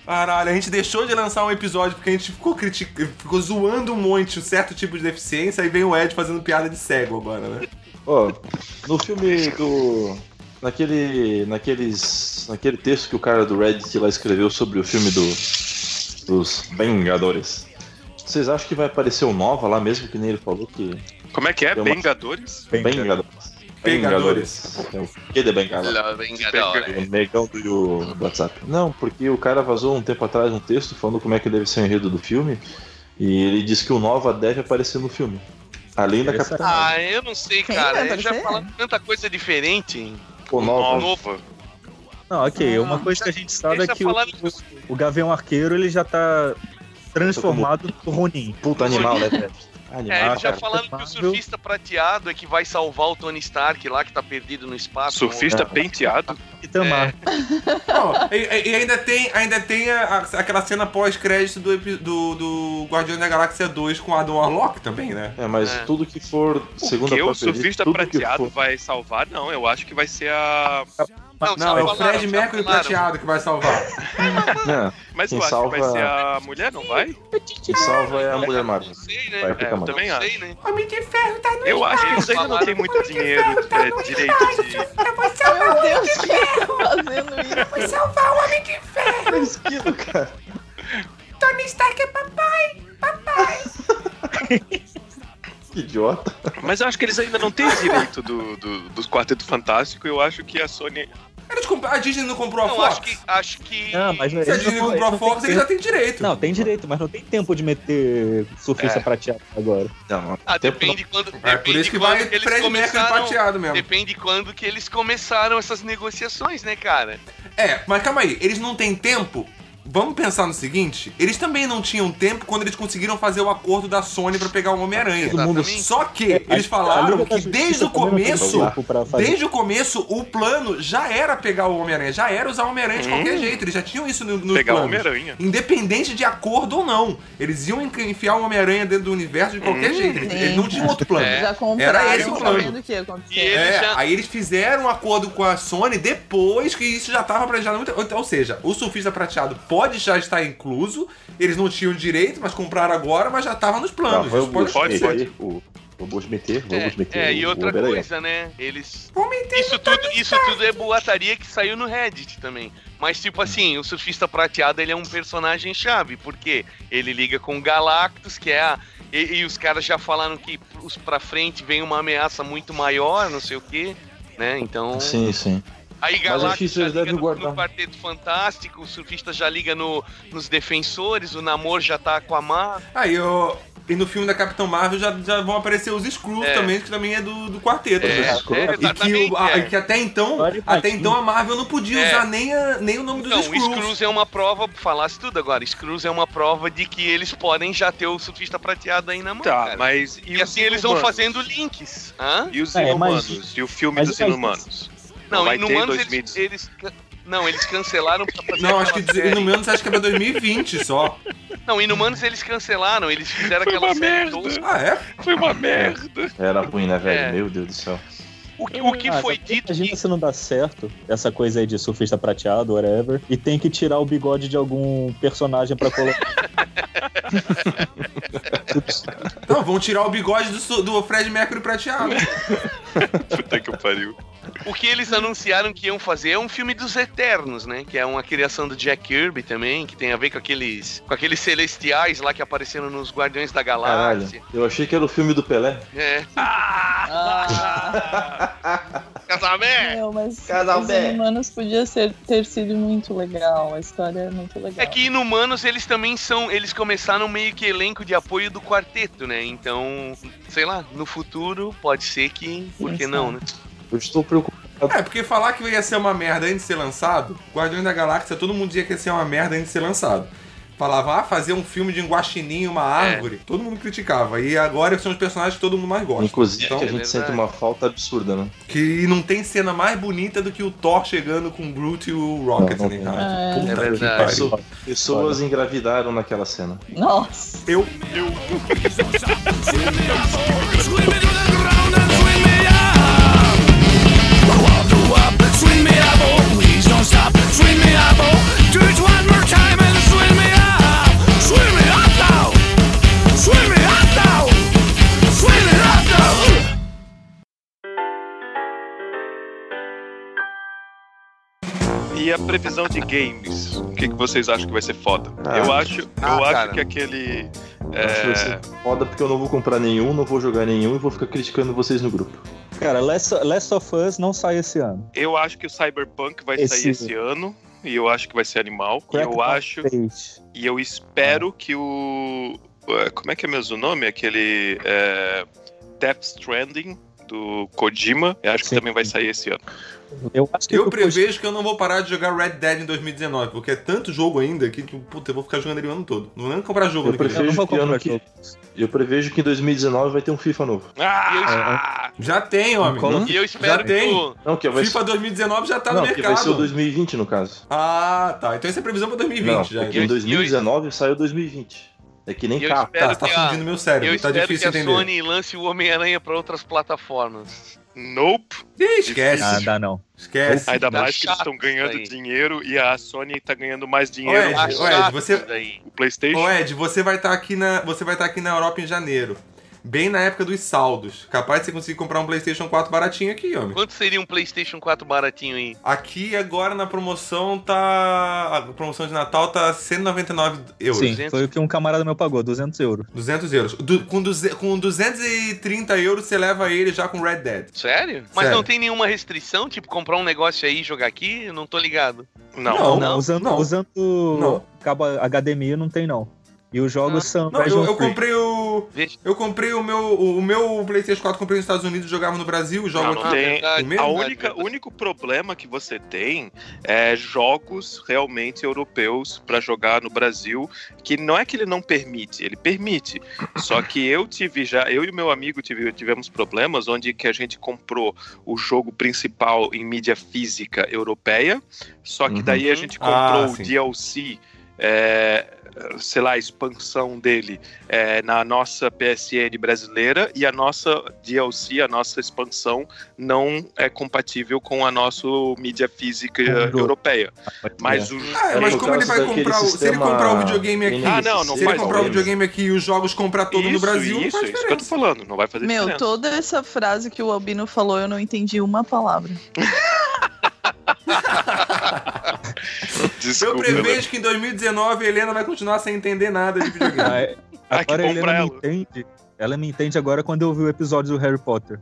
Caralho, a gente deixou de lançar um episódio porque a gente ficou criticando, ficou zoando um monte um certo tipo de deficiência, aí vem o Ed fazendo piada de cego agora, né? Ó, no filme do. Naquele. Naqueles. Naquele texto que o cara do Reddit lá escreveu sobre o filme do, dos Vingadores. Vocês acham que vai aparecer o Nova lá mesmo, que nem ele falou que. Como é que é? Uma- Vingadores? Bem, Vingadores. Pegadores. O que de Vengadora. O negão do, WhatsApp. Não, porque o cara vazou um tempo atrás um texto falando como é que deve ser o enredo do filme. E ele disse que o Nova deve aparecer no filme. Além da. Capitã. Ah, eu não sei, cara. Ele já falando tanta coisa diferente. o Nova. Novo. Não, ok. Uma coisa que a gente sabe Ele é que o, o Gavião Arqueiro ele já tá transformado no Ronin. Puta animal, né, velho? É, Animal, ele já falando que o surfista prateado é que vai salvar o Tony Stark lá que tá perdido no espaço. Surfista É. penteado. Itamar. Não, e, e ainda tem, ainda tem a- a- aquela cena pós-crédito do, do, do Guardião da Galáxia 2 com Adam Warlock também, né? É, mas É. tudo que for, segundo Porque a o surfista prateado for- vai salvar? Não, eu acho que vai ser a. Não, Não, é o Fred Mercury prateado que vai salvar. Não, Mas eu Quem acho que vai salva- ser a mulher, não vai? quem salva é a Mulher Marvel. Não sei, né? Vai ficar É, eu também acho. sei, né? Homem de Ferro tá no Eu acho que eles ainda não têm muito dinheiro, é, direito de. Meu Deus, quem tá fazendo isso? Vai salvar o Homem de Ferro! É esquilo, cara. Tony Stark é papai! Papai! Que idiota. Mas eu acho que eles ainda não têm direito do, do, dos Quarteto Fantástico. Eu acho que a Sony. Eles comp- A Disney não comprou a Não, Fox? acho que. Acho que. Não, mas não Se a Disney não- comprou a Fox, eles já têm direito. Não, tem direito, mas não tem tempo de meter surfista É. prateado agora. Não, Ah, depende quando. É por isso que vai eles Fred começaram- prateado mesmo. Depende quando que eles começaram essas negociações, né, cara? É, mas calma aí, eles não têm tempo? Vamos pensar no seguinte, eles também não tinham tempo quando eles conseguiram fazer o acordo da Sony pra pegar o Homem-Aranha. Só que É, eles falaram que Justiça desde o começo, desde o começo, o plano já era pegar o Homem-Aranha, já era usar o Homem-Aranha de qualquer jeito, eles já tinham isso no, nos Pegar o planos. Homem-Aranha. Independente de acordo ou não. Eles iam en- enfiar o Homem-Aranha dentro do universo de qualquer jeito. Eles, eles não tinham outro plano. É. Era esse o plano. E É, já- aí eles fizeram um acordo com a Sony depois que isso já estava planejado muito. Ou, ou seja, o surfista prateado pode já estar incluso, eles não tinham direito, mas compraram agora, mas já estava nos planos. Isso pode pode, o Vamos meter, vamos meter. É, e outra coisa, né? Eles. Isso tudo, isso tudo é boataria que saiu no Reddit também. Mas, tipo assim, o surfista prateado ele é um personagem chave, porque ele liga com o Galactus, que é a. E, e os caras já falaram que os pra frente vem uma ameaça muito maior, não sei o quê, né? Então. Sim, sim. Aí Galactus já liga no, no Quarteto Fantástico, o Surfista já liga no, nos Defensores, o Namor já tá com a Mar. Aí eu. E no filme da Capitão Marvel já, já vão aparecer os Skrulls É. também, que também é do, do quarteto. É, né? é, E que, o- a- é. que até então, até então a Marvel não podia É. usar nem, a- nem o nome dos Então, Skrulls. Skrulls é uma prova, falasse tudo agora, Skrulls é uma prova de que eles podem já ter o surfista prateado aí na mão, Tá, cara. mas. E, os assim eles vão fazendo links. Hã? E os É, mas- inumanos? E o filme mas- dos mas- inumanos? Não, vai e no Manos 2000. eles, eles. Não, eles cancelaram pra fazer Não, acho que menos acho que é pra 2020 só. Não, Inumanos eles cancelaram, eles fizeram Foi aquela uma série merda. Ah, é? Foi uma merda. Era ruim, né, velho? É. Meu Deus do céu. O que, o que Ah, foi dito Imagina que se não dá certo essa coisa aí de surfista prateado, whatever, e tem que tirar o bigode de algum personagem pra colocar. Não, vão tirar o bigode do, do Fred Mercury prateado. Puta que pariu. O que eles anunciaram que iam fazer é um filme dos Eternos, né? Que é uma criação do Jack Kirby também, que tem a ver com aqueles, com aqueles celestiais lá que apareceram nos Guardiões da Caralho. Galáxia. Eu achei que era o filme do Pelé. É. Ah, Casamento! meu, mas os B. humanos podia ser, ter sido muito legal. A história é muito legal. É que Inumanos, eles também são. Eles começaram meio que elenco de apoio do quarteto, né? Então, sei lá, no futuro pode ser que. Por que não, né? Eu estou preocupado. É, porque falar que ia ser uma merda antes de ser lançado, Guardiões da Galáxia, todo mundo dizia que ia ser uma merda antes de ser lançado. Falava, ah, fazer um filme de um guaxinim, uma árvore. Todo mundo criticava. E agora são os personagens que todo mundo mais gosta. Inclusive Então, que a gente verdade. sente uma falta absurda, né? que não tem cena mais bonita do que o Thor chegando com o Groot e o Rocket, Não, não né, cara? É. Puta É que verdade. pariu. Pessoa- pessoas engravidaram naquela cena. Nossa. Eu, E a previsão de games? O que, que vocês acham que vai ser foda? Ah. eu acho, eu Ah, acho cara. que aquele. Eu Acho que vai É, ser foda porque eu não vou comprar nenhum, não vou jogar nenhum e vou ficar criticando vocês no grupo. Cara, Last, Last of Us não sai esse ano. eu acho que o Cyberpunk vai Esse- sair esse ano. E eu acho que vai ser animal. E eu Crackdown acho. 3. E eu espero que o. é, Como é que é mesmo o nome? Aquele. É, Death Stranding do Kojima. Eu acho que Sim. também vai sair esse ano. Eu acho que eu prevejo que eu não vou parar de jogar Red Dead em 2019, porque é tanto jogo ainda que, que, puta, eu vou ficar jogando ele o ano todo. Não vou nem comprar jogo Eu que. Eu prevejo que ano que. Eu prevejo que em 2019 vai ter um FIFA novo. Ah! Já tem, homem. Hum? E eu espero Já tem. que o, Não, que vai FIFA 2019 já tá não, no que vai ser o mercado. 2020 no caso. Ah, tá. Então essa é a previsão pra 2020 não, já. porque então. em 2019 saiu 2020. É que nem Eu carro. espero Tá, tá que a- meu eu cérebro. Tá espero que difícil a entender. Sony lance o Homem-Aranha pra outras plataformas. Nope. Ih, esquece. Ah, dá não. Esquece. Ainda Tá mais que eles estão ganhando aí. dinheiro e a Sony tá ganhando mais dinheiro. Ed, Tá com ô, Ed, você-. O PlayStation. Ô Ed, você vai estar aqui na, você vai estar aqui na Europa em janeiro. Bem na época dos saldos. Capaz de você conseguir comprar um PlayStation 4 baratinho aqui, homem. Quanto seria um PlayStation 4 baratinho aí? Aqui agora na promoção tá. A promoção de Natal tá 199 euros. Sim, 200. foi o que um camarada meu pagou, 200 euros. 200 euros. Du- com, duze- com 230 euros você leva ele já com Red Dead. Sério? Mas Sério. não tem nenhuma restrição? Tipo, comprar um negócio aí e jogar aqui? Eu não tô ligado. Não. Não. Não, usando, não. usando Não. cabo HDMI não tem não. E os jogos Ah. são Não, eu, eu comprei o. Eu comprei o meu. O meu PlayStation 4 comprei nos Estados Unidos, jogava no Brasil, jogo Não, não aqui. tem. o mesmo? A única, o único problema que você tem é jogos realmente europeus pra jogar no Brasil, que não é que ele não permite, ele permite. Só que eu tive já, eu e meu amigo tive- tivemos problemas onde que a gente comprou o jogo principal em mídia física europeia, só que Uhum. daí a gente comprou Ah, o sim. DLC. É, sei lá, a expansão dele é, na nossa PSN brasileira e a nossa DLC, a nossa expansão, não é compatível com a nossa mídia física Com o jogo. europeia. Mas o. Ah, É mas por como ele causa vai comprar o. Se ele comprar o videogame aqui. Ah, não, não se ele comprar o videogame aqui e os jogos comprar todo no Isso, Brasil, não isso, faz é isso que eu tô falando, não vai fazer Meu, diferença. toda essa frase que o Albino falou, eu não entendi uma palavra. Eu Desculpa, prevejo que em 2019 a Helena vai continuar sem entender nada de videogame. Ah, é- Ah, que Agora pra não ela. entende Ela me entende agora quando eu vi o episódio do Harry Potter.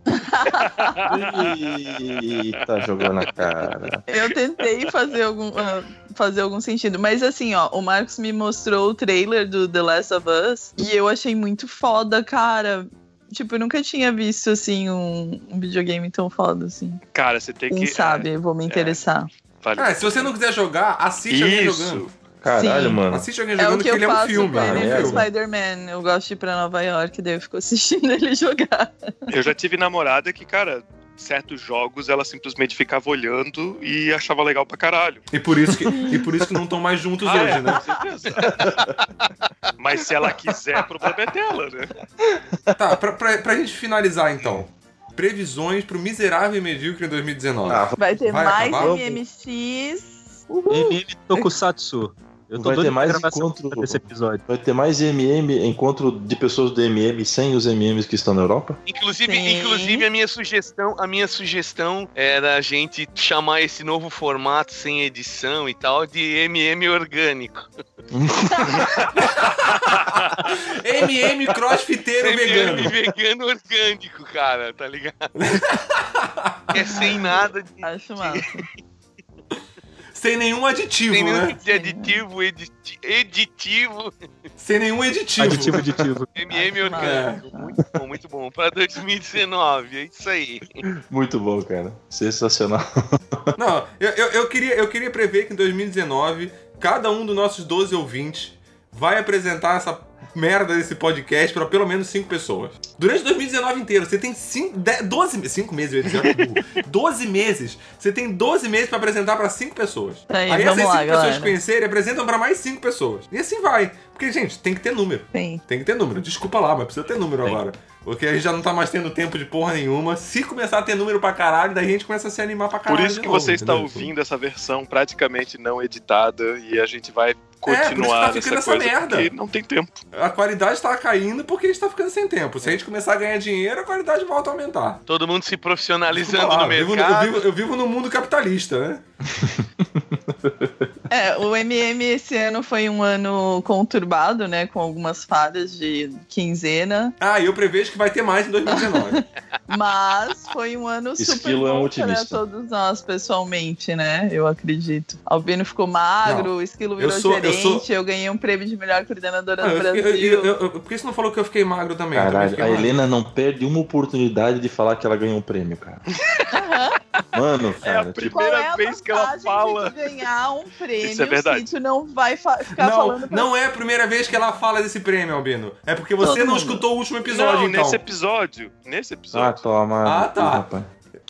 Eita, jogou na cara. Eu tentei fazer algum, ah, fazer algum sentido. Mas assim, ó, o Marcos me mostrou o trailer do The Last of Us e eu achei muito foda, cara. Tipo, eu nunca tinha visto, assim, um, um videogame tão foda, assim. Cara, você tem Quem que. sabe, eu vou me interessar. É, vale. Ah, se você não quiser jogar, assiste alguém Isso. jogando. Caralho, Sim. mano. Assiste alguém É o jogando que que, eu ele é um faço filme. Ah, ele é? no Spider-Man. Eu gosto de ir pra Nova York, daí eu fico assistindo ele jogar. Eu já tive namorada que, cara, certos jogos ela simplesmente ficava olhando e achava legal pra caralho. E por isso que, e por isso que não estão mais juntos Ah, hoje, é, né? com certeza. Mas se ela quiser, o problema é dela, né? Tá, pra, pra, pra gente finalizar então. Previsões pro Miserável e Medíocre em 2019. Ah, Vai ter Vai mais acabar? MMX. MM Tokusatsu. Eu tô Vai ter mais encontro- desse episódio. vai ter mais MM, encontro de pessoas do MM sem os MMs que estão na Europa? Inclusive, Sim. inclusive a minha sugestão, a minha sugestão era a gente chamar esse novo formato sem edição e tal de MM orgânico. MM Crossfiteiro MM Vegano. vegano orgânico, cara, tá ligado? é sem nada de, Acho massa. Sem nenhum aditivo, sem nenhum né? aditivo, editi- editivo, Sem nenhum aditivo. Aditivo, aditivo. MM É. orgânico. Muito bom, muito bom. Pra 2019, é isso aí. Muito bom, cara. Sensacional. Não, eu, eu, eu queria, eu queria prever que em 2019, cada um dos nossos 12 ouvintes vai apresentar essa merda desse podcast pra pelo menos 5 pessoas. Durante 2019 inteiro, você tem 5, 12 meses. 5 meses, eu ia dizer, olha que burro. 12 meses. Você tem 12 meses pra apresentar pra 5 pessoas. Aí, Aí vamos essas lá, 5 pessoas galera. conhecerem apresentam pra mais 5 pessoas. E assim vai. Porque, gente, tem que ter número. Sim. Tem que ter número. Desculpa lá, mas precisa ter número Tem. agora. Porque a gente já não tá mais tendo tempo de porra nenhuma. Se começar a ter número pra caralho, daí a gente começa a se animar pra caralho. Por isso que novo, você está entendeu? ouvindo essa versão praticamente não editada e a gente vai por isso que continuar tá ficando nessa essa coisa merda. porque não tem tempo. A qualidade tá caindo porque a gente tá ficando sem tempo. Se a gente começar a ganhar dinheiro, a qualidade volta a aumentar. Todo mundo se profissionalizando lá, no eu, vivo, mercado. eu, vivo, eu vivo no mundo capitalista, né? É, o MM esse ano foi um ano conturbado, né? Com algumas falhas de quinzena. Ah, e eu prevejo que vai ter mais em 2019. Mas foi um ano super Esquilo é um bom para otimista. todos nós, pessoalmente, né? Eu acredito. Albino ficou magro, o Esquilo eu virou sou- eu eu, sou- ganhei um prêmio de melhor coordenadora Ah, do eu fiquei- Brasil. eu- eu- eu- por que você não falou que eu fiquei magro também? Eu também Caralho, fiquei a magro. Helena não perde uma oportunidade de falar que ela ganhou um prêmio, cara. Mano, cara, tipo, Qual é Primeira a vez que ela fala. de ganhar um prêmio Isso é verdade. se tu não vai fa- ficar Não, falando pra não é a primeira vez que ela fala desse prêmio, Albino. É porque você Todo não mundo. escutou o último episódio, não, então. nesse episódio. Nesse ah, episódio. toma. Ah, tá. rapaz.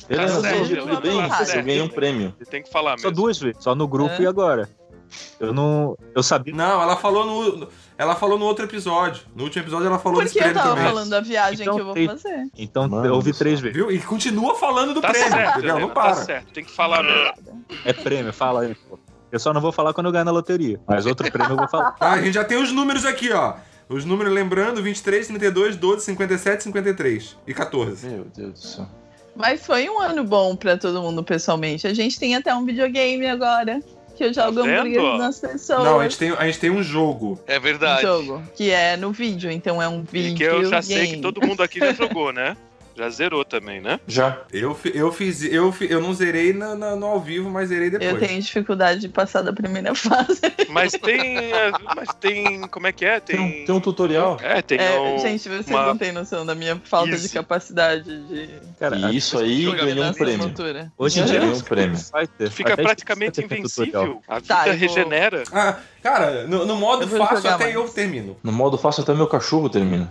Tá certo, tudo bem, você ganhou um prêmio. Você tem que falar Só mesmo. duas vezes. Só no grupo É. e agora. Eu não. Eu sabia. Não, ela falou no. Ela falou no outro episódio. No último episódio ela falou desse Porque eu prêmio tava também. falando da viagem Então que eu vou tem- fazer. Então Mano eu ouvi três vezes. Viu? E continua falando do Tá prêmio. certo, entendeu? Helena, Não tá para. certo. Tem que falar mesmo. É prêmio, fala aí, pô. Eu só não vou falar quando eu ganhar na loteria. Mas outro prêmio eu vou falar. Ah, a gente já tem os números aqui, ó. Os números, lembrando, 23, 32, 12, 57, 53 e 14. Meu Deus do céu. Mas foi um ano bom pra todo mundo pessoalmente. A gente tem até um videogame agora. Que eu jogo Tá hambúrguer nas pessoas. Não, a gente, tem, a gente tem um jogo. É verdade. jogo. Que é no vídeo, então é um E vídeo. que eu já sei que game. todo mundo aqui já jogou, né? Já zerou também, né? Já. Eu, eu fiz. Eu, eu não zerei na- na- no ao vivo, mas zerei depois. Eu tenho dificuldade de passar da primeira fase. Mas tem. é, Mas tem. Como é que é? Tem, Tem. um- tem um tutorial. É, tem É, um. gente, vocês uma- não têm noção da minha falta de capacidade de Cara, E isso aí ganhou um prêmio. hoje em dia Ganhou um prêmio. Fica praticamente invencível. A vida Tá, eu vou- regenera. Ah, cara, no, no modo Eu fácil até mais. eu termino. No modo fácil até meu cachorro termina.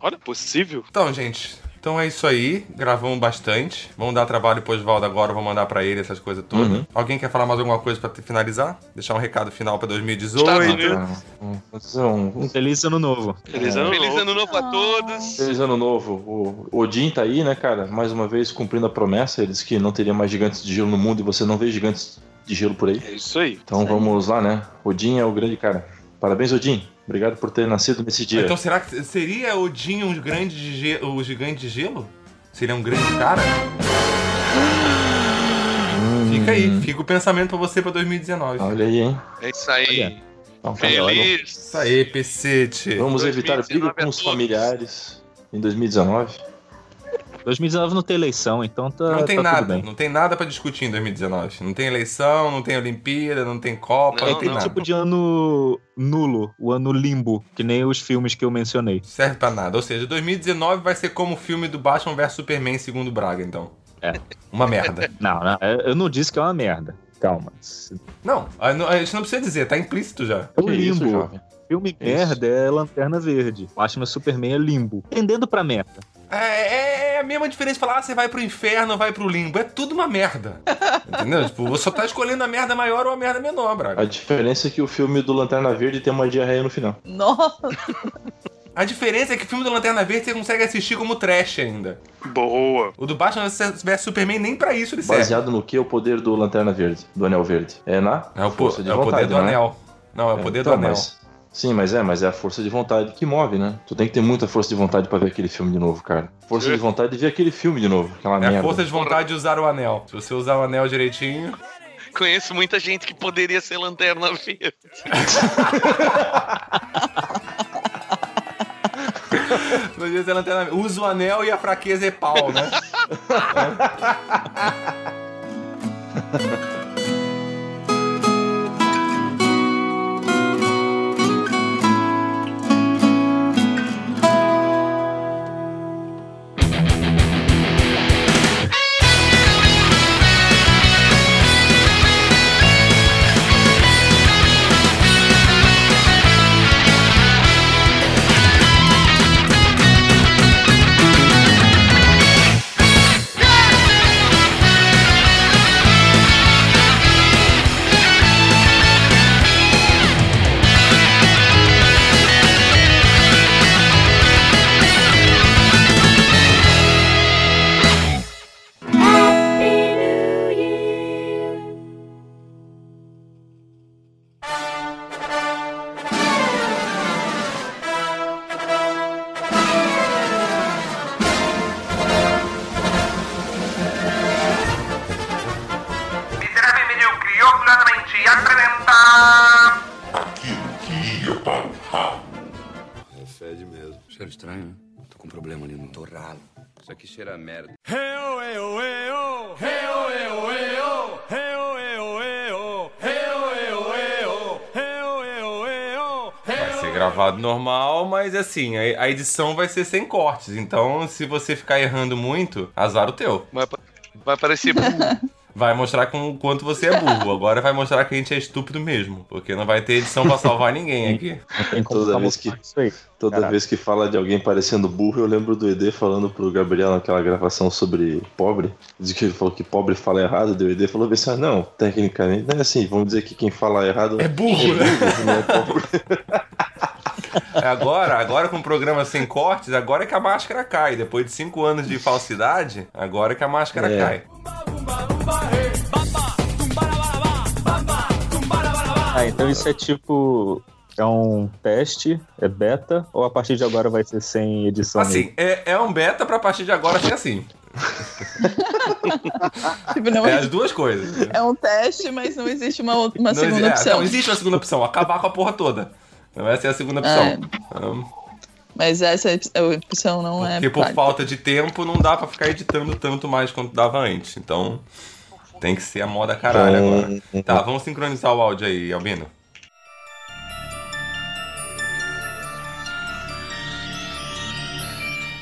Olha, possível. Então, gente, então é isso aí. Gravamos bastante. Vamos dar trabalho pro Oswaldo agora, vou mandar pra ele essas coisas todas. Uhum. Alguém quer falar mais alguma coisa pra te- finalizar? Deixar um recado final pra 2018? Estados Unidos. Cara, um, Feliz ano novo. Feliz ano Feliz novo. ano novo a todos. Feliz ano novo. O Odin tá aí, né, cara? Mais uma vez cumprindo a promessa. Ele disse que não teria mais gigantes de gelo no mundo e você não vê gigantes de gelo por aí. É isso aí. Então vamos lá, né? Odin é o grande cara. Parabéns, Odin. Obrigado por ter nascido nesse dia. Então será que seria Odin um grande de ge- o gigante de gelo? Seria um grande cara? Fica aí, fica o pensamento pra você pra 2019. Olha aí, hein? É isso aí. Olha. Feliz. Isso aí, pecete. Vamos evitar 2019 briga com os todos. familiares em 2019. 2019 não tem eleição, então tá, Não tem tá tudo nada, bem. não tem nada pra discutir em 2019. Não tem eleição, não tem Olimpíada, não tem Copa, Não, não, tem não. nada. Tipo de ano nulo, o ano limbo, que nem os filmes que eu mencionei. Serve pra nada. Ou seja, 2019 vai ser como o filme do Batman vs Superman segundo Braga, então. É. Uma merda. Não, não, eu não disse que é uma merda. Calma. Não, a gente não precisa dizer, tá implícito já. O Que isso, limbo. jovem? Filme Isso. merda é Lanterna Verde. Batman Superman é limbo. Tendendo pra merda. É, é a mesma diferença de falar, ah, você vai pro inferno vai pro limbo. É tudo uma merda. Entendeu? Tipo, você só tá escolhendo a merda maior ou a merda menor, Braga. A diferença é que o filme do Lanterna Verde tem uma diarreia no final. Nossa, A diferença é que o filme do Lanterna Verde você consegue assistir como trash ainda. Boa. O do Batman vs Superman nem pra isso ele serve. Baseado no que é o poder do Lanterna Verde, do Anel Verde? É na É o, po- é o poder do não é? anel. Não, é o poder Então, do anel. mas- sim, mas é, mas é a força de vontade que move, né? Tu tem que ter muita força de vontade pra ver aquele filme de novo, cara. Força de vontade de ver aquele filme de novo, aquela É a merda. força de vontade de usar o anel. Se você usar o anel direitinho. Conheço muita gente que poderia ser lanterna verde. Não devia ser lanterna- Usa o anel e a fraqueza é pau, né? Miserável estranho, né? Tô com um problema ali no torralo. Isso aqui cheira a merda. Vai ser gravado normal, mas assim, a edição vai ser sem cortes. Então, se você ficar errando muito, azar o teu. Vai, vai parecer burro. Vai mostrar com o quanto você é burro. Agora vai mostrar que a gente é estúpido mesmo. Porque não vai ter edição pra salvar ninguém aqui. Toda vez que-. Toda Caraca. vez que fala de alguém parecendo burro, eu lembro do ED falando pro Gabriel naquela gravação sobre pobre. Diz que ele falou que pobre fala errado, daí o ED falou assim: ah, não, tecnicamente não é assim, vamos dizer que quem fala errado É burro, né? não é pobre. Agora, agora com o programa sem cortes, agora é que a máscara cai. Depois de cinco anos de falsidade, agora é que a máscara É. cai. Ah, então isso é tipo. É um teste, é beta, ou a partir de agora vai ser sem edição? Assim, é, é um beta pra partir de agora ser assim. tipo, não É é, as duas coisas. é um teste, mas não existe uma, uma Não segunda exi- é, opção. não existe uma segunda opção, acabar com a porra toda. Não essa é a segunda opção. Hum, Mas essa opção não é. Porque por válida. falta de tempo não dá pra ficar editando tanto mais quanto dava antes. Então tem que ser a moda caralho agora. Tá, vamos sincronizar o áudio aí, Albino.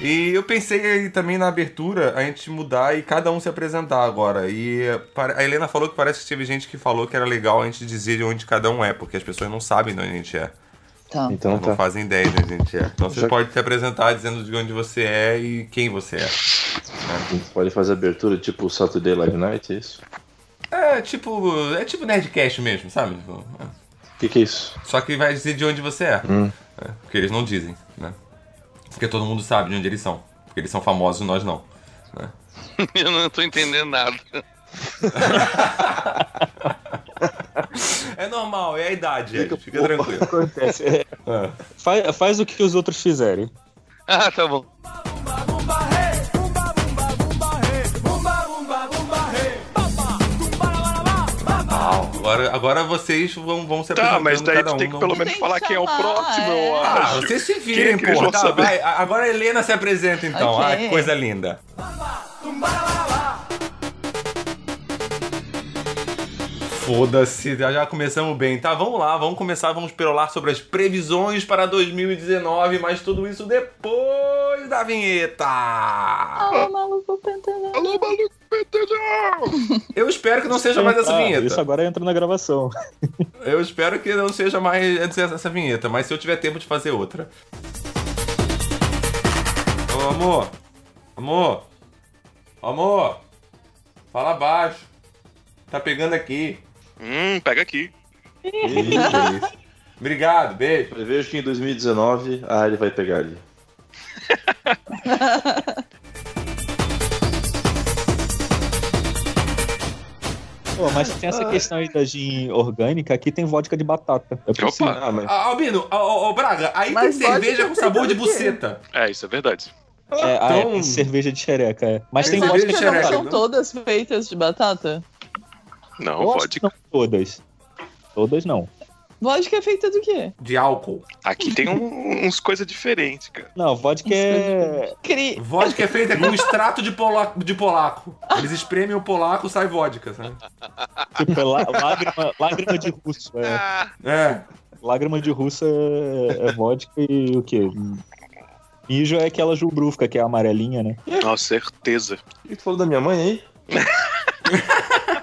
E eu pensei aí também na abertura a gente mudar e cada um se apresentar agora. E a Helena falou que parece que teve gente que falou que era legal a gente dizer de onde cada um é, porque as pessoas não sabem de onde a gente é. Tá. Então Não tá. fazem ideia de onde a gente é. Então você Já- pode se apresentar dizendo de onde você é e quem você é. A gente pode fazer abertura tipo Saturday Live Night, é isso? É tipo. É tipo Nerdcast mesmo, sabe? Tipo, é. O que, que é isso? Só que vai dizer de onde você é. Hum. É, Porque eles não dizem, né? Porque todo mundo sabe de onde eles são. Porque eles são famosos e nós não. né? Eu não tô entendendo nada. É normal, é a idade, Ed, fica tranquilo. Acontece. É, É. faz, faz o que os outros fizerem. Ah, tá bom. Agora, agora vocês vão, vão se Tá, apresentando mas daí cada tu um. tem que pelo menos que falar quem é o próximo, eu é. Ah, vocês se virem, é que pô. Tá, vai. Agora a Helena se apresenta, então. Ok. Ah, que coisa linda. Foda-se, já, começamos bem. Tá, vamos lá, vamos começar, vamos perolar sobre as previsões para 2019, mas tudo isso depois da vinheta. Ah, maluco pentelhão. Alô, maluco, pentelhão! Eu espero que não seja mais essa Ah, vinheta. Isso agora entra na gravação. Eu espero que não seja mais essa vinheta, mas se eu tiver tempo de fazer outra. Ô, amor. Amor. Amor. Fala baixo. Tá pegando aqui. Hum, pega aqui. Isso. Obrigado, beijo. Prevejo que em 2019 a Ari vai pegar ali. Pô, mas tem essa questão aí da gin orgânica, aqui tem vodka de batata. É. Opa! Ah, mas Ah, Albino, ô, Braga, aí Mas tem cerveja vodka com sabor de buceta. É, isso é verdade. É, ah, é, Então- cerveja de xereca, é. Mas Tem tem cerveja vodka de xereca, são né? todas feitas de batata? Não, Eu acho que vodka. não todas. Todas não. Vodka é feita do quê? De álcool. Aqui tem um- uns coisas diferentes, cara. Não, vodka é. Cri... Vodka é feita com extrato de, pola- de polaco. Eles espremem o polaco, sai vodka, sabe? Tipo, é lá- lágrima, lágrima de russo. É. É. Lágrima de russo é, é vodka e o quê? Mijo é aquela jubrufca, que é a amarelinha, né? Nossa, certeza. que tu falou da minha mãe aí?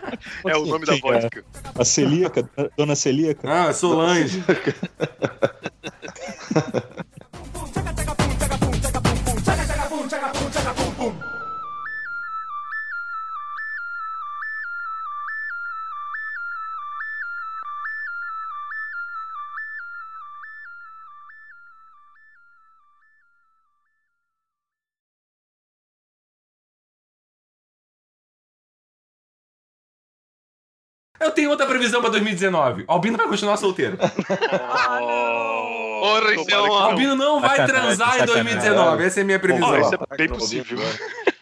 É o nome da Quem é? vodka. A celíaca, Dona Celíaca. Ah, Solange. Eu tenho outra previsão pra 2019. Albino vai continuar solteiro. Oh, Porra, isso é não. Albino não vai Sacanagem, transar em sacanagem. 2019. Essa é a minha previsão. Ó, isso é Tá bem no possível. Albino.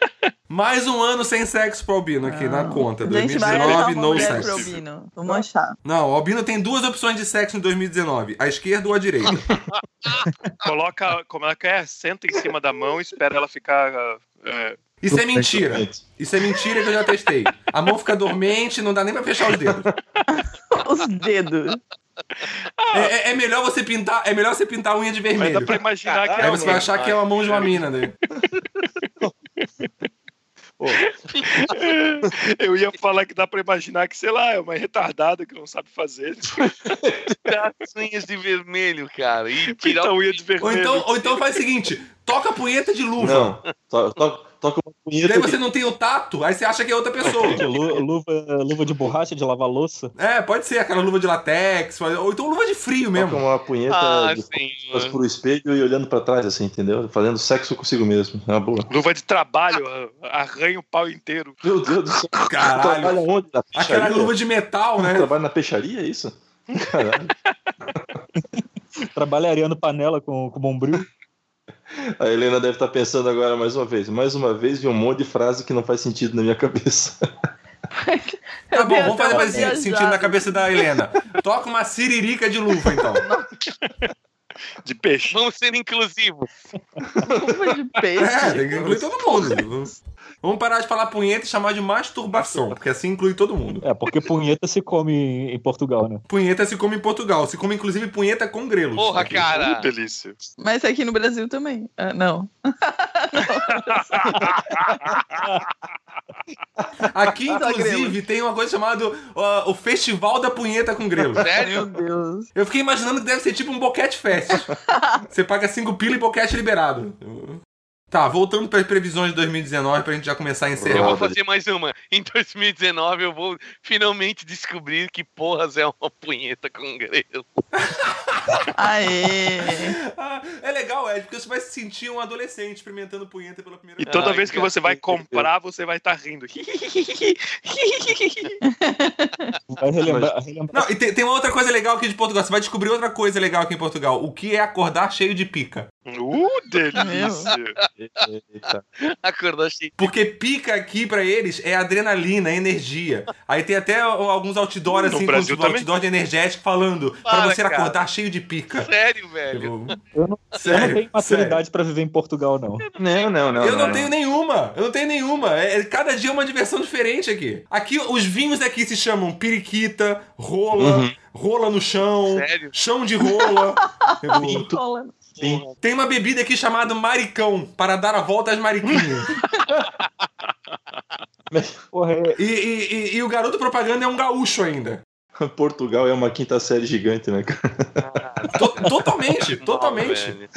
Mais um ano sem sexo pro Albino aqui na conta. Gente, vai achar 2019, uma no sexo. Albino. Vamos achar. Não, o Albino tem duas opções de sexo em 2019: a esquerda ou a direita. Coloca, como é que é? Senta em cima da mão e espera ela ficar. é, Isso é mentira. Isso é mentira que eu já testei. A mão fica dormente, não dá nem pra fechar os dedos. Os dedos. É, é- é melhor você pintar, é melhor você pintar a unha de Mas dá vermelho. pra imaginar que Aí é você vai achar que é uma mão de uma mina, né? Pô, Eu ia falar que dá pra imaginar que, sei lá, é uma retardada que não sabe fazer. as unhas de vermelho, cara. E Pinta tirar a unha de vermelho. Ou então, ou então faz o seguinte: toca a punheta de luva. não. To- to- Toca uma punheta. Daí você de- não tem o tato, aí você acha que é outra pessoa. Lu- luva, luva de borracha de lavar louça. É, pode ser aquela luva de latex, ou então luva de frio Toca mesmo. uma punheta Ah, de sim. costas pro espelho e olhando pra trás, assim, entendeu? Fazendo sexo consigo mesmo. É uma boa. Luva de trabalho, arranha o pau inteiro. Meu Deus do céu. Caralho. Trabalha onde? Aquela luva de metal, né? Trabalha na peixaria, é isso? Caralho. Trabalha areando panela com, com bombril. A Helena deve estar pensando agora mais uma vez. Mais uma vez vi um monte de frase que não faz sentido na minha cabeça. Tá bom, vamos fazer uma mais viajada. sentido na cabeça da Helena. Toca uma siririca de luva, então. De peixe. Vamos ser inclusivos. Luva de peixe. É, tem que incluir todo mundo. Vamos parar de falar punheta e chamar de masturbação, porque assim inclui todo mundo. É, porque punheta se come em Portugal, né? Punheta se come em Portugal, se come inclusive punheta com grelos. Porra, Aqui. cara. Que delícia. Mas aqui no Brasil também. Ah, não. Aqui, inclusive, tem uma coisa chamada ó, o Festival da Punheta com Grelos. Meu Sério? Deus. Eu fiquei imaginando que deve ser tipo um boquete fest. Você paga 5 pila e boquete liberado. Tá, voltando para as previsões de 2019 pra gente já começar a Eu encerrar. vou fazer mais uma. Em 2019 eu vou finalmente descobrir que porras é uma punheta com grelo. Aê. Ah, é legal, Ed, porque você vai se sentir um adolescente experimentando punheta pela primeira E vez. toda Ai, vez que você vai comprar, você vai estar rindo. Vai relembrar. relembrar Não, e tem, tem uma outra coisa legal aqui de Portugal. Você vai descobrir outra coisa legal aqui em Portugal. O que é acordar cheio de pica. Uh, delícia! Eita. Acordou cheio. Porque pica aqui pra eles é adrenalina, é energia. Aí tem até alguns outdoor No assim, Brasil com também. outdoor de energético falando pra Para, você cara. acordar cheio de pica. Sério, velho. Eu, Eu não, eu sério, não tenho maturidade pra viver em Portugal, não. Não, não, não. Eu não tenho nenhuma, eu não tenho nenhuma. É, é- cada dia é uma diversão diferente aqui. Aqui, os vinhos daqui se chamam periquita, rola, Uhum. rola no chão, Sério? chão de rola. Eu- Pinto. Sim. Tem uma bebida aqui chamada maricão, para dar a volta às mariquinhas. Porra, é- E, e- e- e o garoto propaganda é um gaúcho ainda. Portugal é uma quinta série gigante, né, cara? To- totalmente, totalmente.